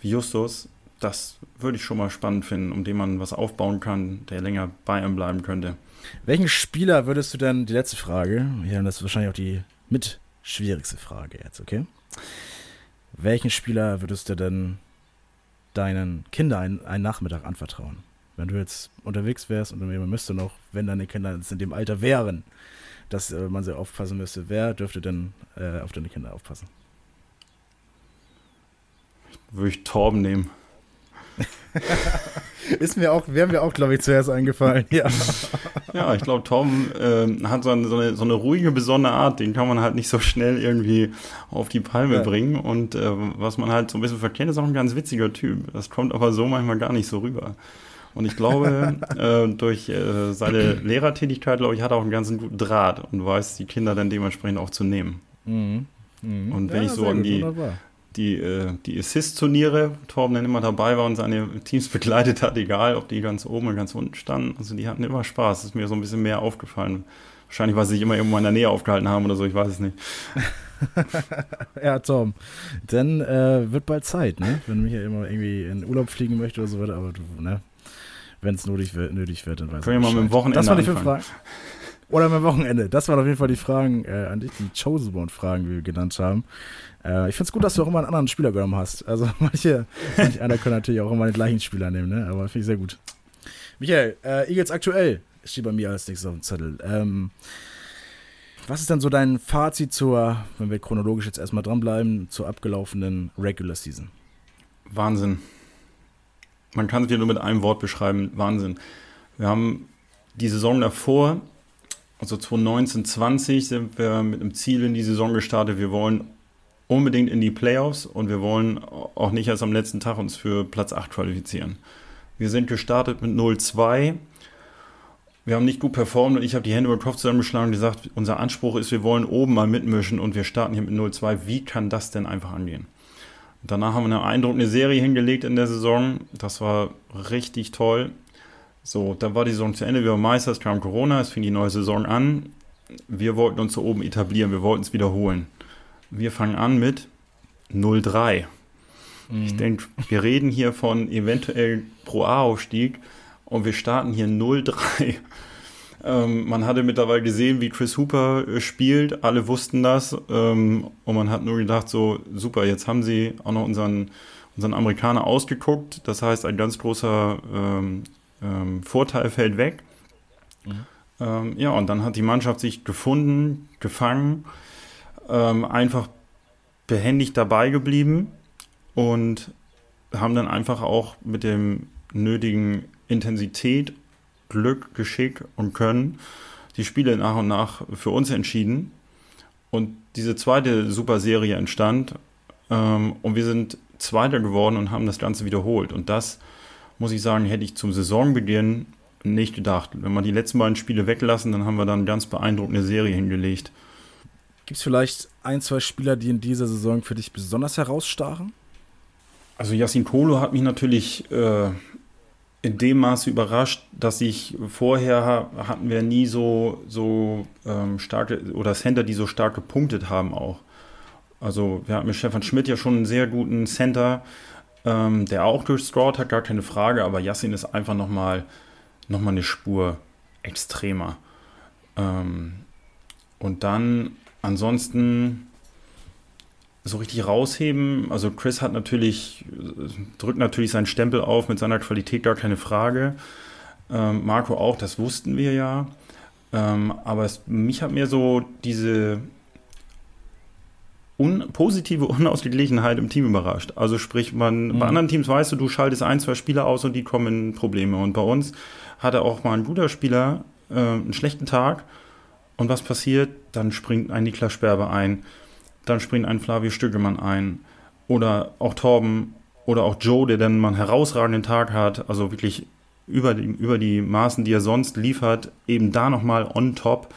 wie Justus, das würde ich schon mal spannend finden, um den man was aufbauen kann, der länger bei ihm bleiben könnte. Welchen Spieler würdest du denn, die letzte Frage, ja, das ist wahrscheinlich auch die mit schwierigste Frage jetzt, okay? Welchen Spieler würdest du denn deinen Kindern einen, Nachmittag anvertrauen? Wenn du jetzt unterwegs wärst und man müsste noch, wenn deine Kinder in dem Alter wären, dass äh, man sehr aufpassen müsste. Wer dürfte denn äh, auf deine Kinder aufpassen? Würde ich Torben nehmen. <laughs> ist mir auch, wäre mir auch, glaube ich, zuerst eingefallen, ja. Ja, ich glaube, Tom äh, hat so eine, so, eine, so eine, ruhige, besondere Art, den kann man halt nicht so schnell irgendwie auf die Palme ja. bringen. Und äh, was man halt so ein bisschen verkennt, ist auch ein ganz witziger Typ. Das kommt aber so manchmal gar nicht so rüber. Und ich glaube, <laughs> äh, durch äh, seine Lehrertätigkeit, glaube ich, hat er auch einen ganz guten Draht und weiß, die Kinder dann dementsprechend auch zu nehmen. Mhm. Mhm. Und wenn ja, ich so an die, die, äh, die Assist-Turniere, Torben dann immer dabei war und seine Teams <laughs> begleitet hat, egal ob die ganz oben oder ganz unten standen, also die hatten immer Spaß. Das ist mir so ein bisschen mehr aufgefallen. Wahrscheinlich, weil sie sich immer irgendwo in der Nähe aufgehalten haben oder so, ich weiß es nicht. <laughs> ja, Tom, dann äh, wird bald Zeit, ne? Wenn mich ja immer irgendwie in Urlaub fliegen möchte oder so weiter, aber du, ne? Wenn es nötig, nötig wird, dann weiß Können wir mal mit dem Wochenende Das war die Fragen. Oder mit dem Wochenende. Das waren auf jeden Fall die Fragen äh, an dich, die Chosen One-Fragen, wie wir genannt haben. Äh, ich finde es gut, dass du auch immer einen anderen Spieler genommen hast. Also <laughs> manche, manche andere können natürlich auch immer den gleichen Spieler nehmen, ne? aber finde ich sehr gut. Michael, äh, Eagles aktuell steht bei mir als nächstes auf dem Zettel. Ähm, was ist denn so dein Fazit zur, wenn wir chronologisch jetzt erstmal dranbleiben, zur abgelaufenen Regular Season? Wahnsinn man kann es hier nur mit einem Wort beschreiben, Wahnsinn. Wir haben die Saison davor, also 2019, 20 sind wir mit einem Ziel in die Saison gestartet. Wir wollen unbedingt in die Playoffs und wir wollen auch nicht erst am letzten Tag uns für Platz 8 qualifizieren. Wir sind gestartet mit 0-2. Wir haben nicht gut performt und ich habe die Hände über den Kopf zusammengeschlagen und gesagt, unser Anspruch ist, wir wollen oben mal mitmischen und wir starten hier mit 0-2. Wie kann das denn einfach angehen? Danach haben wir eine eindruckende Serie hingelegt in der Saison. Das war richtig toll. So, dann war die Saison zu Ende. Wir waren Meister, es kam Corona, es fing die neue Saison an. Wir wollten uns so oben etablieren, wir wollten es wiederholen. Wir fangen an mit 0-3. Mhm. Ich denke, wir reden hier von eventuell Pro A-Aufstieg und wir starten hier 0-3. Ähm, man hatte mittlerweile gesehen, wie Chris Hooper äh, spielt. Alle wussten das. Ähm, und man hat nur gedacht, so super, jetzt haben sie auch noch unseren, unseren Amerikaner ausgeguckt. Das heißt, ein ganz großer ähm, ähm Vorteil fällt weg. Mhm. ja, und dann hat die Mannschaft sich gefunden, gefangen, ähm, einfach behändig dabei geblieben und haben dann einfach auch mit dem nötigen Intensität Glück, Geschick und Können die Spiele nach und nach für uns entschieden. Und diese zweite Superserie entstand ähm, und wir sind Zweiter geworden und haben das Ganze wiederholt. Und das, muss ich sagen, hätte ich zum Saisonbeginn nicht gedacht. Wenn wir die letzten beiden Spiele weglassen, dann haben wir dann eine ganz beeindruckende Serie hingelegt. Gibt es vielleicht ein, zwei Spieler, die in dieser Saison für dich besonders herausstachen? Also Yassin Kolo hat mich natürlich äh, in dem Maße überrascht, dass ich vorher hatten wir nie so, so ähm, starke oder Center, die so stark gepunktet haben auch. Also wir hatten mit Stefan Schmidt ja schon einen sehr guten Center, ähm, der auch durchscored hat, gar keine Frage, aber Yassin ist einfach nochmal noch mal eine Spur extremer. Ähm, und dann ansonsten so richtig rausheben. Also Chris hat natürlich, drückt natürlich seinen Stempel auf mit seiner Qualität, gar keine Frage. Ähm, Marco auch, das wussten wir ja. Ähm, aber es, mich hat mir so diese un positive <laughs> Unausgeglichenheit im Team überrascht. Also sprich, man, mhm. bei anderen Teams weißt du, du schaltest ein, zwei Spieler aus und die kommen in Probleme. Und bei uns hatte auch mal ein guter Spieler äh, einen schlechten Tag. Und was passiert? Dann springt ein Niklas Sperber ein dann springt ein Flavio Stüggemann ein. Oder auch Torben oder auch Joe, der dann mal einen herausragenden Tag hat, also wirklich über die, über die Maßen, die er sonst liefert, eben da nochmal on top.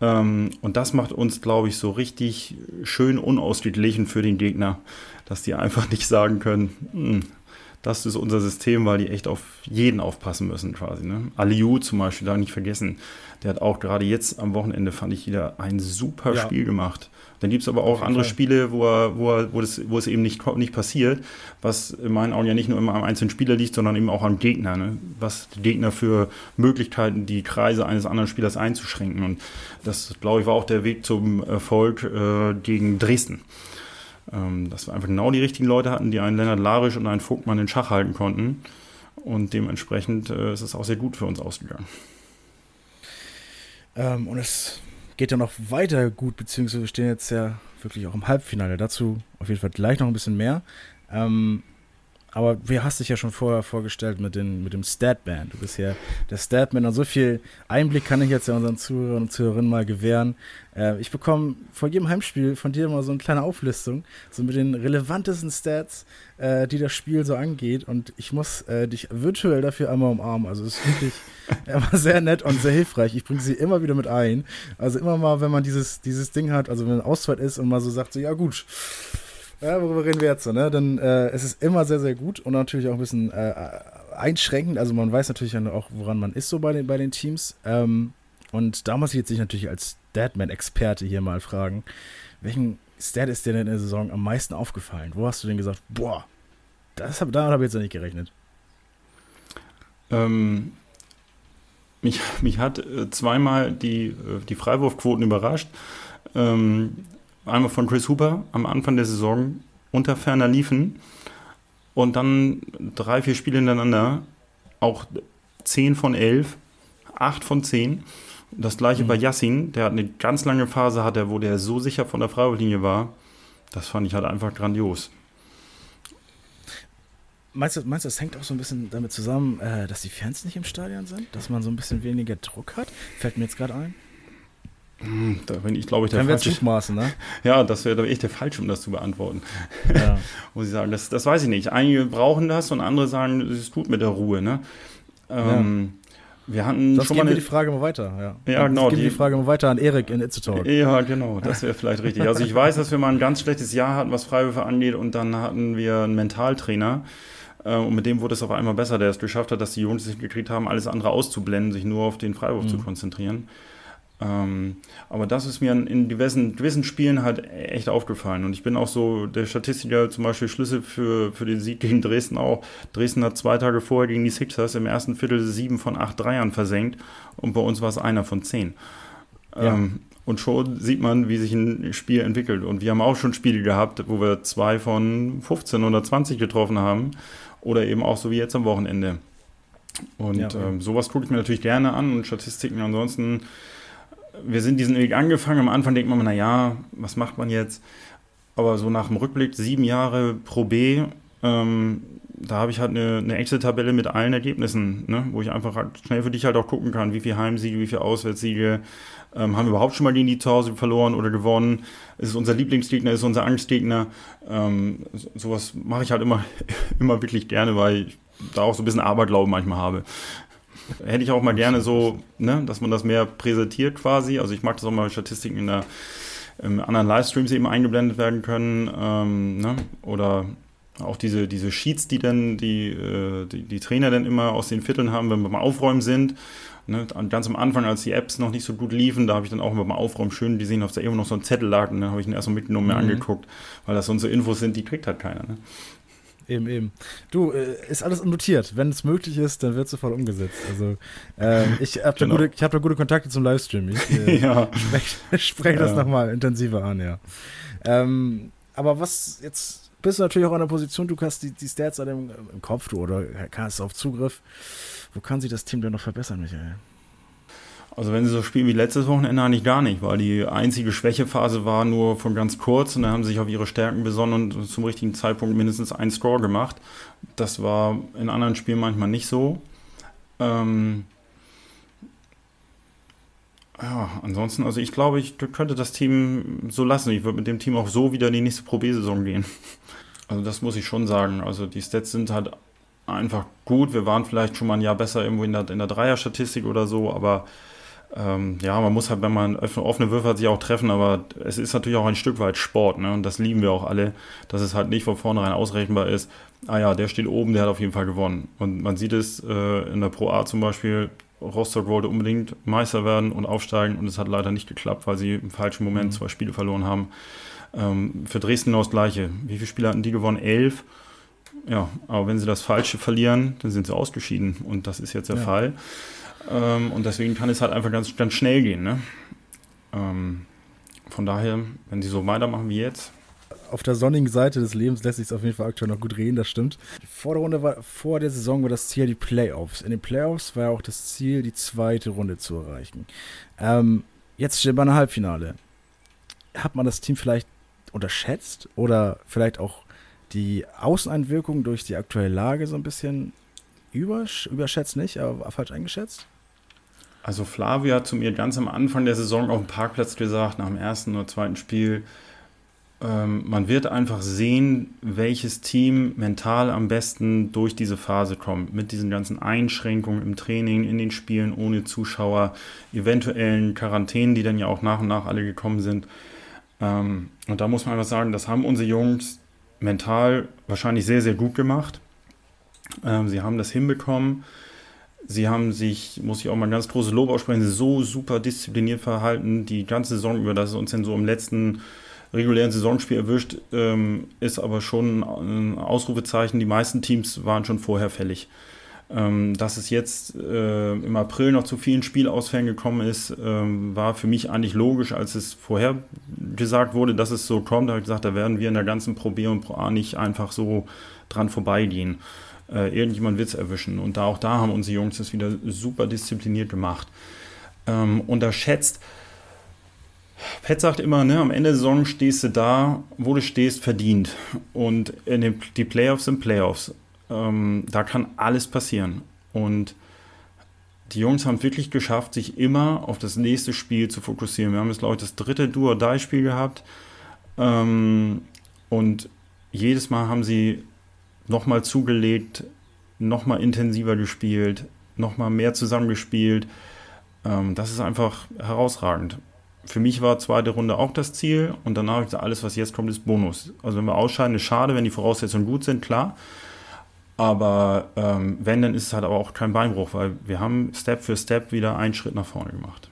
Ähm, und das macht uns, glaube ich, so richtig schön unausgeglichen für den Gegner, dass die einfach nicht sagen können, hm, das ist unser System, weil die echt auf jeden aufpassen müssen quasi. Ne? Aliu zum Beispiel, da nicht vergessen, der hat auch gerade jetzt am Wochenende, fand ich wieder ein super ja. Spiel gemacht. Dann gibt es aber auch andere. Spiele, wo, er, wo, er, wo, das, wo es eben nicht, nicht passiert, was in meinen Augen ja nicht nur immer am einzelnen Spieler liegt, sondern eben auch am Gegner. Ne? Was die Gegner für Möglichkeiten, die Kreise eines anderen Spielers einzuschränken. Und das, glaube ich, war auch der Weg zum Erfolg äh, gegen Dresden. Ähm, dass wir einfach genau die richtigen Leute hatten, die einen Lennart Larisch und einen Vogtmann in Schach halten konnten. Und dementsprechend äh, ist es auch sehr gut für uns ausgegangen. Ähm, und es geht ja noch weiter gut, beziehungsweise wir stehen jetzt ja wirklich auch im Halbfinale. Dazu auf jeden Fall gleich noch ein bisschen mehr. Ähm, aber wie hast dich ja schon vorher vorgestellt mit, den, mit dem Statman. Du bist ja der Statman und so viel Einblick kann ich jetzt ja unseren Zuhörern und Zuhörerinnen mal gewähren. Äh, ich bekomme vor jedem Heimspiel von dir immer so eine kleine Auflistung, so mit den relevantesten Stats, äh, die das Spiel so angeht. Und ich muss äh, dich virtuell dafür einmal umarmen. Also es ist wirklich <laughs> immer sehr nett und sehr hilfreich. Ich bringe sie immer wieder mit ein. Also immer mal, wenn man dieses, dieses Ding hat, also wenn ein Ausfall ist und mal so sagt, so ja gut ja, worüber reden wir jetzt so, ne? Dann äh, es ist immer sehr, sehr gut und natürlich auch ein bisschen äh, einschränkend. Also man weiß natürlich auch, woran man ist so bei den, bei den Teams. Ähm, und da muss ich jetzt sich natürlich als Deadman-Experte hier mal fragen, welchen Stat ist dir denn in der Saison am meisten aufgefallen? Wo hast du denn gesagt, boah, das hab, damit habe ich jetzt nicht gerechnet? Ähm, mich, mich hat äh, zweimal die, äh, die Freiwurfquoten überrascht. Ähm, einmal von Chris Hooper am Anfang der Saison unter ferner liefen und dann drei, vier Spiele hintereinander auch 10 von 11, 8 von 10. Das gleiche mhm. bei Yassin, der hat eine ganz lange Phase hatte, wo der so sicher von der Freiwurflinie war. Das fand ich halt einfach grandios. Meinst du, meinst du, das hängt auch so ein bisschen damit zusammen, äh, dass die Fans nicht im Stadion sind? Dass man so ein bisschen weniger Druck hat? Fällt mir jetzt gerade ein. Da bin ich, glaube ich, der falsche. Zugmaßen, ne? <laughs> Ja, das wäre echt der falsche, um das zu beantworten. Ja. <laughs> Muss ich sagen. Das, das weiß ich nicht. Einige brauchen das und andere sagen, es tut mit der Ruhe, ne? Ähm, ja. wir hatten Sonst schon mal. Eine... die Frage mal weiter. Ja, ja genau. Geben die, die Frage mal weiter an Erik in Itzetalk. Ja, genau. Das wäre vielleicht richtig. Also ich weiß, dass wir mal ein ganz schlechtes Jahr hatten, was Freiwürfe angeht. Und dann hatten wir einen Mentaltrainer. Äh, und mit dem wurde es auf einmal besser, der es geschafft hat, dass die Jungs sich gekriegt haben, alles andere auszublenden, sich nur auf den Freiwurf mhm. zu konzentrieren. Ähm, aber das ist mir in diversen, gewissen Spielen halt echt aufgefallen. Und ich bin auch so der Statistiker, zum Beispiel Schlüssel für, für den Sieg gegen Dresden auch. Dresden hat zwei Tage vorher gegen die Sixers im ersten Viertel sieben von acht Dreiern versenkt und bei uns war es einer von zehn. Ja. Ähm, und schon sieht man, wie sich ein Spiel entwickelt. Und wir haben auch schon Spiele gehabt, wo wir zwei von 15 oder 20 getroffen haben. Oder eben auch so wie jetzt am Wochenende. Und ja, okay. ähm, sowas gucke ich mir natürlich gerne an und Statistiken ansonsten wir sind diesen Weg angefangen. Am Anfang denkt man, naja, was macht man jetzt? Aber so nach dem Rückblick, sieben Jahre Pro B, ähm, da habe ich halt eine, eine Excel-Tabelle mit allen Ergebnissen, ne? wo ich einfach halt schnell für dich halt auch gucken kann, wie viele Heimsiege, wie viele Auswärtssiege, ähm, haben wir überhaupt schon mal gegen die zu Hause verloren oder gewonnen? Ist unser Lieblingsgegner, ist unser Angstgegner? Ähm, sowas mache ich halt immer, <laughs> immer wirklich gerne, weil ich da auch so ein bisschen Aberglauben manchmal habe. Hätte ich auch mal gerne so, ne, dass man das mehr präsentiert quasi. Also ich mag das auch mal Statistiken in der in anderen Livestreams eben eingeblendet werden können. Ähm, ne? Oder auch diese, diese Sheets, die dann die, äh, die, die, Trainer dann immer aus den Vierteln haben, wenn wir mal aufräumen sind. Ne? Ganz am Anfang, als die Apps noch nicht so gut liefen, da habe ich dann auch mal aufräumen schön gesehen, dass da immer noch so ein Zettel lag und dann habe ich ihn erst mal mitgenommen, mir mhm. angeguckt, weil das sonst so Infos sind, die kriegt halt keiner. Ne? Eben, eben. Du, äh, ist alles notiert. Wenn es möglich ist, dann wird sofort umgesetzt. Also, ähm, ich habe genau. da, gute, hab da gute Kontakte zum Livestream. Ich <laughs> äh, ja. spreche sprech das ja. nochmal intensiver an, ja. Ähm, aber was jetzt bist du natürlich auch an der Position, du hast die, die Stats an dem, im Kopf, du, oder hast auf Zugriff. Wo kann sich das Team denn noch verbessern, Michael? Also wenn sie so spielen wie letztes Wochenende eigentlich gar nicht, weil die einzige Schwächephase war nur von ganz kurz und dann haben sie sich auf ihre Stärken besonnen und zum richtigen Zeitpunkt mindestens einen Score gemacht. Das war in anderen Spielen manchmal nicht so. Ähm ja, ansonsten, also ich glaube, ich könnte das Team so lassen. Ich würde mit dem Team auch so wieder in die nächste Pro B-Saison gehen. Also das muss ich schon sagen. Also die Stats sind halt einfach gut. Wir waren vielleicht schon mal ein Jahr besser irgendwo in der, in der Dreier-Statistik oder so, aber ähm, ja, man muss halt, wenn man offene Würfe hat, sich auch treffen, aber es ist natürlich auch ein Stück weit Sport, ne? Und das lieben wir auch alle, dass es halt nicht von vornherein ausrechenbar ist. Ah ja, der steht oben, der hat auf jeden Fall gewonnen. Und man sieht es äh, in der Pro A zum Beispiel, Rostock wollte unbedingt Meister werden und aufsteigen und es hat leider nicht geklappt, weil sie im falschen Moment mhm. zwei Spiele verloren haben. Ähm, für Dresden genau das Gleiche. Wie viele Spiele hatten die gewonnen? Elf. Ja, aber wenn sie das Falsche verlieren, dann sind sie ausgeschieden und das ist jetzt der ja. Fall. Ähm, und deswegen kann es halt einfach ganz, ganz schnell gehen. Ne? Ähm, von daher, wenn sie so weitermachen wie jetzt. Auf der sonnigen Seite des Lebens lässt sich es auf jeden Fall aktuell noch gut reden, das stimmt. Vor der, war, vor der Saison war das Ziel die Playoffs. In den Playoffs war ja auch das Ziel, die zweite Runde zu erreichen. Ähm, jetzt steht man im Halbfinale. Hat man das Team vielleicht unterschätzt oder vielleicht auch die Außeneinwirkung durch die aktuelle Lage so ein bisschen übersch überschätzt nicht, aber falsch eingeschätzt? Also Flavia hat zu mir ganz am Anfang der Saison auf dem Parkplatz gesagt, nach dem ersten oder zweiten Spiel, ähm, man wird einfach sehen, welches Team mental am besten durch diese Phase kommt. Mit diesen ganzen Einschränkungen im Training, in den Spielen ohne Zuschauer, eventuellen Quarantänen, die dann ja auch nach und nach alle gekommen sind. Ähm, und da muss man einfach sagen, das haben unsere Jungs mental wahrscheinlich sehr, sehr gut gemacht. Ähm, sie haben das hinbekommen. Sie haben sich, muss ich auch mal ein ganz großes Lob aussprechen, so super diszipliniert verhalten, die ganze Saison über, dass es uns dann so im letzten regulären Saisonspiel erwischt, ähm, ist aber schon ein Ausrufezeichen. Die meisten Teams waren schon vorher fällig. Ähm, dass es jetzt äh, im April noch zu vielen Spielausfällen gekommen ist, ähm, war für mich eigentlich logisch, als es vorher gesagt wurde, dass es so kommt. Da habe ich gesagt, da werden wir in der ganzen Pro B und Pro A nicht einfach so dran vorbeigehen äh, irgendjemand es erwischen. Und da auch da haben unsere Jungs das wieder super diszipliniert gemacht. Ähm, unterschätzt. Pet sagt immer, ne, am Ende der Saison stehst du da, wo du stehst, verdient. Und den, die Playoffs sind Playoffs. Ähm, da kann alles passieren. Und die Jungs haben wirklich geschafft, sich immer auf das nächste Spiel zu fokussieren. Wir haben jetzt, glaube ich, das dritte Duo-Die-Spiel gehabt. Ähm, und jedes Mal haben sie nochmal zugelegt, nochmal intensiver gespielt, nochmal mehr zusammengespielt. Ähm, das ist einfach herausragend. Für mich war zweite Runde auch das Ziel und danach habe ich gesagt, alles, was jetzt kommt, ist Bonus. Also wenn wir ausscheiden, ist schade, wenn die Voraussetzungen gut sind, klar. Aber ähm, wenn, dann ist es halt aber auch kein Beinbruch, weil wir haben Step für Step wieder einen Schritt nach vorne gemacht.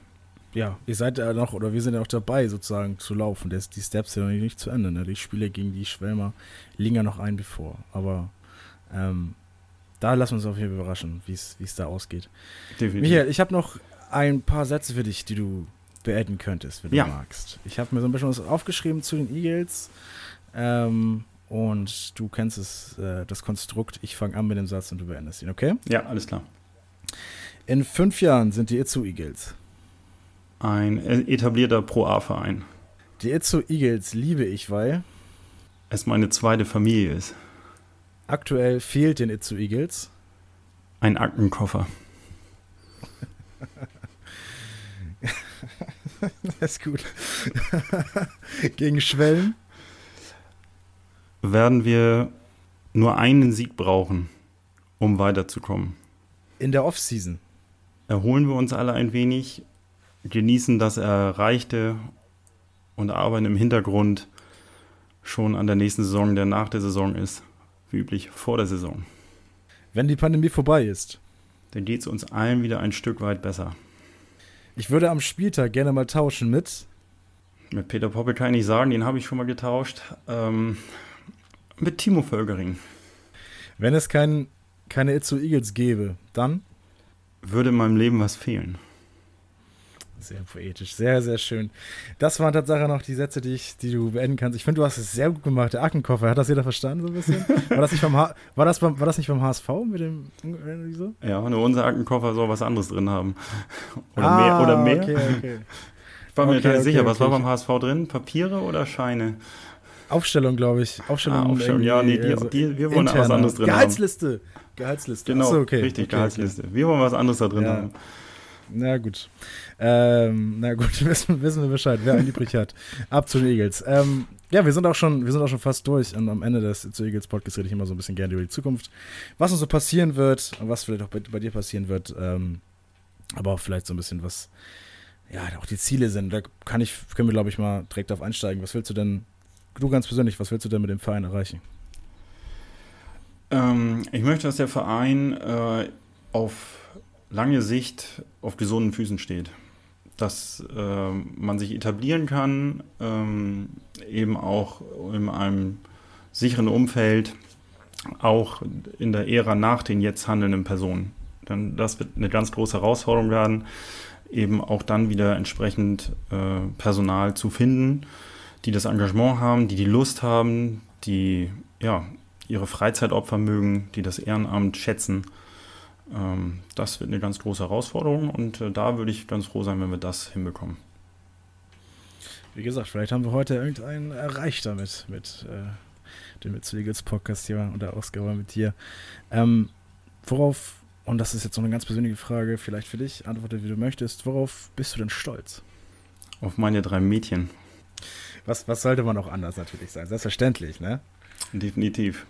Ja, ihr seid ja noch, oder wir sind ja auch dabei, sozusagen zu laufen. Das, die Steps sind noch nicht zu Ende. Ne? Die Spiele gegen die Schwelmer liegen ja noch ein bevor. Aber ähm, da lassen wir uns auf jeden Fall überraschen, wie es da ausgeht. Definitiv. Michael, ich habe noch ein paar Sätze für dich, die du beenden könntest, wenn du ja. magst. Ich habe mir so ein bisschen was aufgeschrieben zu den Eagles. Ähm, und du kennst es, äh, das Konstrukt. Ich fange an mit dem Satz und du beendest ihn, okay? Ja, alles klar. In fünf Jahren sind die Itzu Eagles. Ein etablierter Pro-A-Verein. Die Itzu Eagles liebe ich, weil es meine zweite Familie ist. Aktuell fehlt den Itzu Eagles ein Aktenkoffer. <laughs> das ist gut. <laughs> Gegen Schwellen werden wir nur einen Sieg brauchen, um weiterzukommen. In der Offseason. Erholen wir uns alle ein wenig, genießen das Erreichte und arbeiten im Hintergrund schon an der nächsten Saison, der nach der Saison ist, wie üblich vor der Saison. Wenn die Pandemie vorbei ist, dann geht es uns allen wieder ein Stück weit besser. Ich würde am Spieltag gerne mal tauschen mit. Mit Peter Poppel kann ich nicht sagen, den habe ich schon mal getauscht. Ähm, mit Timo Völgering. Wenn es kein, keine Itzu Eagles gäbe, dann? Würde in meinem Leben was fehlen. Sehr poetisch, sehr, sehr schön. Das waren tatsächlich noch die Sätze, die, ich, die du beenden kannst. Ich finde, du hast es sehr gut gemacht. Der Aktenkoffer, hat das jeder verstanden so ein bisschen? War das nicht vom, war das beim, war das nicht beim HSV mit dem so? Ja, nur unser Aktenkoffer soll was anderes drin haben. <laughs> Oder ah, mehr. Oder mehr. Okay, okay. Ich war mir okay, nicht okay, sicher, was war beim HSV drin? Papiere oder Scheine? Aufstellung, glaube ich. Aufstellung, ah, Aufstellung ja, nee, die, die, wir wollen was anderes drin Gehaltsliste. haben. Gehaltsliste. Gehaltsliste. Genau, so, okay. richtig, okay, Gehaltsliste. Wir wollen was anderes da drin ja. haben. Na gut. Ähm, na gut, <laughs> wissen, wissen wir Bescheid, wer einen übrig hat. Ab zu den Eagles. Ähm, ja, wir sind auch schon, wir sind auch schon fast durch und am Ende des zu Eagles Podcasts rede ich immer so ein bisschen gerne über die Zukunft. Was uns so passieren wird was vielleicht auch bei, bei dir passieren wird, ähm, aber auch vielleicht so ein bisschen was, ja, auch die Ziele sind. Da kann ich, können wir glaube ich mal direkt auf einsteigen. Was willst du denn du ganz persönlich, was willst du denn mit dem Verein erreichen? Ähm, ich möchte, dass der Verein äh, auf lange Sicht auf gesunden Füßen steht. Dass äh, man sich etablieren kann, ähm, eben auch in einem sicheren Umfeld, auch in der Ära nach den jetzt handelnden Personen. Denn das wird eine ganz große Herausforderung werden, eben auch dann wieder entsprechend äh, Personal zu finden die das Engagement haben, die die Lust haben, die ja, ihre Freizeit opfern mögen, die das Ehrenamt schätzen. Ähm, das wird eine ganz große Herausforderung und äh, da würde ich ganz froh sein, wenn wir das hinbekommen. Wie gesagt, vielleicht haben wir heute irgendeinen erreicht damit, mit äh, dem Mitzwegels Podcast hier und der Ausgabe mit dir. Ähm, worauf, und das ist jetzt so eine ganz persönliche Frage, vielleicht für dich, antworte wie du möchtest, worauf bist du denn stolz? Auf meine drei Mädchen. Was, was sollte man auch anders natürlich sein? Selbstverständlich, ne? Definitiv.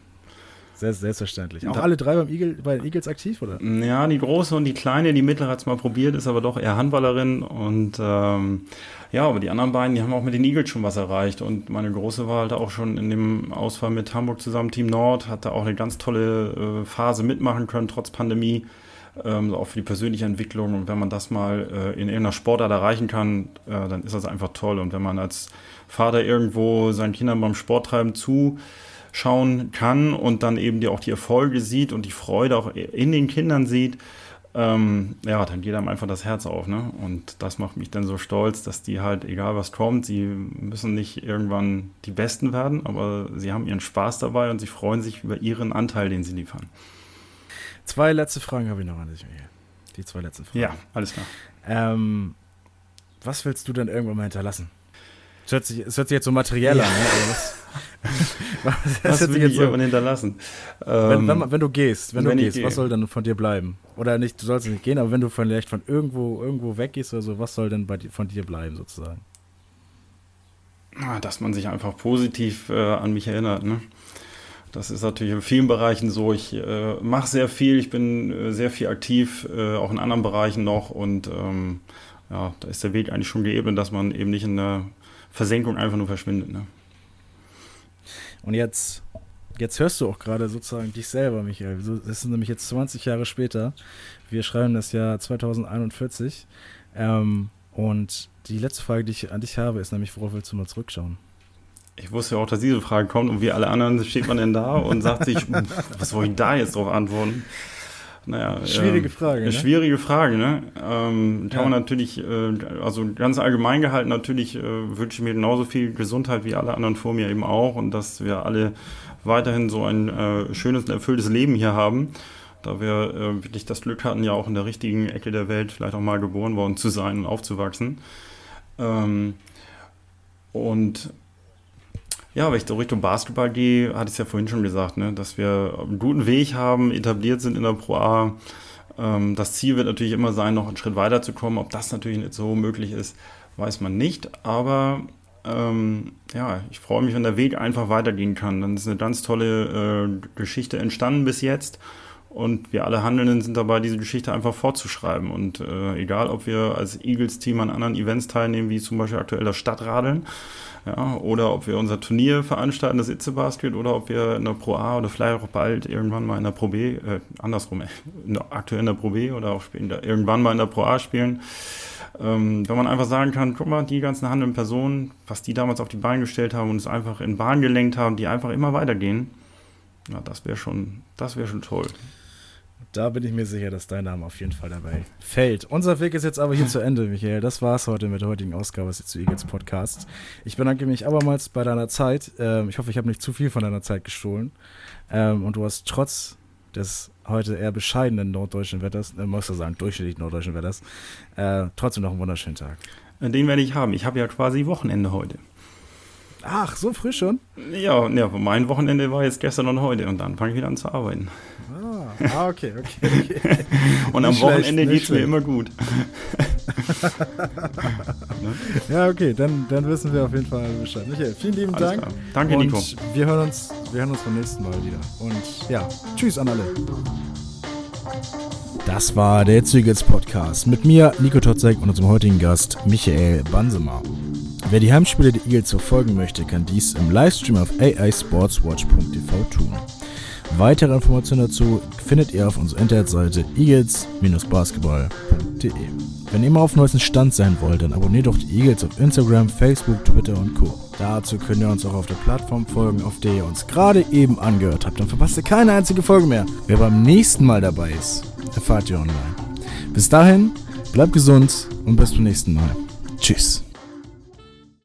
Sehr, selbstverständlich. Auch alle drei beim Eagle, bei den Eagles aktiv, oder? Ja, die große und die kleine, die mittlere hat es mal probiert, ist aber doch eher Handballerin. Und ähm, ja, aber die anderen beiden, die haben auch mit den Eagles schon was erreicht. Und meine große war halt auch schon in dem Ausfall mit Hamburg zusammen, Team Nord, hat da auch eine ganz tolle äh, Phase mitmachen können, trotz Pandemie. Ähm, auch für die persönliche Entwicklung. Und wenn man das mal äh, in irgendeiner Sportart erreichen kann, äh, dann ist das einfach toll. Und wenn man als Vater irgendwo seinen Kindern beim Sporttreiben zuschauen kann und dann eben die auch die Erfolge sieht und die Freude auch in den Kindern sieht, ähm, ja, dann geht einem einfach das Herz auf. Ne? Und das macht mich dann so stolz, dass die halt, egal was kommt, sie müssen nicht irgendwann die Besten werden, aber sie haben ihren Spaß dabei und sie freuen sich über ihren Anteil, den sie liefern. Zwei letzte Fragen habe ich noch an dich, Michael. Die zwei letzten Fragen. Ja, alles klar. Ähm, was willst du denn irgendwann mal hinterlassen? Es hört hört sich jetzt so materiell ja. an. Ne? Was, was, will ich so, hinterlassen? Wenn, wenn, wenn, du gehst, wenn, wenn du gehst, was soll dann von dir bleiben? Oder nicht, du sollst nicht gehen, aber wenn du vielleicht von irgendwo, irgendwo weggehst oder so, was soll denn bei, von dir bleiben sozusagen? Dass man sich einfach positiv äh, an mich erinnert. Ne? Das ist natürlich in vielen Bereichen so. Ich äh, mache sehr viel, ich bin äh, sehr viel aktiv, äh, auch in anderen Bereichen noch. Und ähm, ja, da ist der Weg eigentlich schon geebnet, dass man eben nicht in der Versenkung einfach nur verschwindet. Ne? Und jetzt, jetzt hörst du auch gerade sozusagen dich selber, Michael. Das ist nämlich jetzt 20 Jahre später. Wir schreiben das Jahr 2041. Ähm, und die letzte Frage, die ich an dich habe, ist nämlich, worauf willst du mal zurückschauen? Ich wusste ja auch, dass diese Frage kommt und wie alle anderen steht man denn da und sagt sich, <laughs> was soll ich da jetzt drauf antworten? Naja, schwierige ähm, Frage. Ne? Schwierige Frage, ne? Ähm, kann ja. man natürlich, äh, also ganz allgemein gehalten, natürlich äh, wünsche ich mir genauso viel Gesundheit wie alle anderen vor mir eben auch und dass wir alle weiterhin so ein äh, schönes und erfülltes Leben hier haben. Da wir äh, wirklich das Glück hatten, ja auch in der richtigen Ecke der Welt vielleicht auch mal geboren worden zu sein und aufzuwachsen. Ähm, und ja, wenn ich so Richtung Basketball gehe, hatte ich es ja vorhin schon gesagt, ne, dass wir einen guten Weg haben, etabliert sind in der Pro A. Ähm, das Ziel wird natürlich immer sein, noch einen Schritt weiter zu kommen. Ob das natürlich nicht so möglich ist, weiß man nicht. Aber ähm, ja, ich freue mich, wenn der Weg einfach weitergehen kann. Dann ist eine ganz tolle äh, Geschichte entstanden bis jetzt. Und wir alle Handelnden sind dabei, diese Geschichte einfach fortzuschreiben. Und äh, egal, ob wir als Eagles-Team an anderen Events teilnehmen, wie zum Beispiel aktuell das Stadtradeln, ja, oder ob wir unser Turnier veranstalten, das Itze Basket, oder ob wir in der Pro A oder vielleicht auch bald irgendwann mal in der Pro B, äh, andersrum, in aktuell in der Pro B oder auch spielen, irgendwann mal in der Pro A spielen. Ähm, wenn man einfach sagen kann, guck mal, die ganzen handelnden Personen, was die damals auf die Beine gestellt haben und es einfach in Bahn gelenkt haben, die einfach immer weitergehen, ja, das wäre schon, das wäre schon toll. Da bin ich mir sicher, dass dein Name auf jeden Fall dabei fällt. Unser Weg ist jetzt aber hier zu Ende, Michael. Das war's heute mit der heutigen Ausgabe des zu Eagles Podcasts. Ich bedanke mich abermals bei deiner Zeit. Ähm, ich hoffe, ich habe nicht zu viel von deiner Zeit gestohlen. Ähm, und du hast trotz des heute eher bescheidenen norddeutschen Wetters, äh, muss ich sagen, durchschnittlich norddeutschen Wetters, äh, trotzdem noch einen wunderschönen Tag. Den werde ich haben. Ich habe ja quasi Wochenende heute. Ach, so früh schon? Ja, ja, mein Wochenende war jetzt gestern und heute und dann fange ich wieder an zu arbeiten. <laughs> Ah, okay, okay. okay. <laughs> und am Wochenende geht es mir immer gut. <laughs> ja, okay, dann, dann wissen wir auf jeden Fall Bescheid. Michael, vielen lieben Alles Dank. Klar. Danke, und Nico. Wir hören, uns, wir hören uns beim nächsten Mal wieder. Und ja, tschüss an alle. Das war der Zügels Podcast mit mir, Nico Totzek und unserem heutigen Gast Michael Bansemer. Wer die Heimspiele der Eagles verfolgen möchte, kann dies im Livestream auf aisportswatch.tv tun. Weitere Informationen dazu findet ihr auf unserer Internetseite eagles-basketball.de. Wenn ihr immer auf dem neuesten Stand sein wollt, dann abonniert doch die Eagles auf Instagram, Facebook, Twitter und Co. Dazu könnt ihr uns auch auf der Plattform folgen, auf der ihr uns gerade eben angehört habt. Dann verpasst ihr keine einzige Folge mehr. Wer beim nächsten Mal dabei ist, erfahrt ihr online. Bis dahin, bleibt gesund und bis zum nächsten Mal. Tschüss.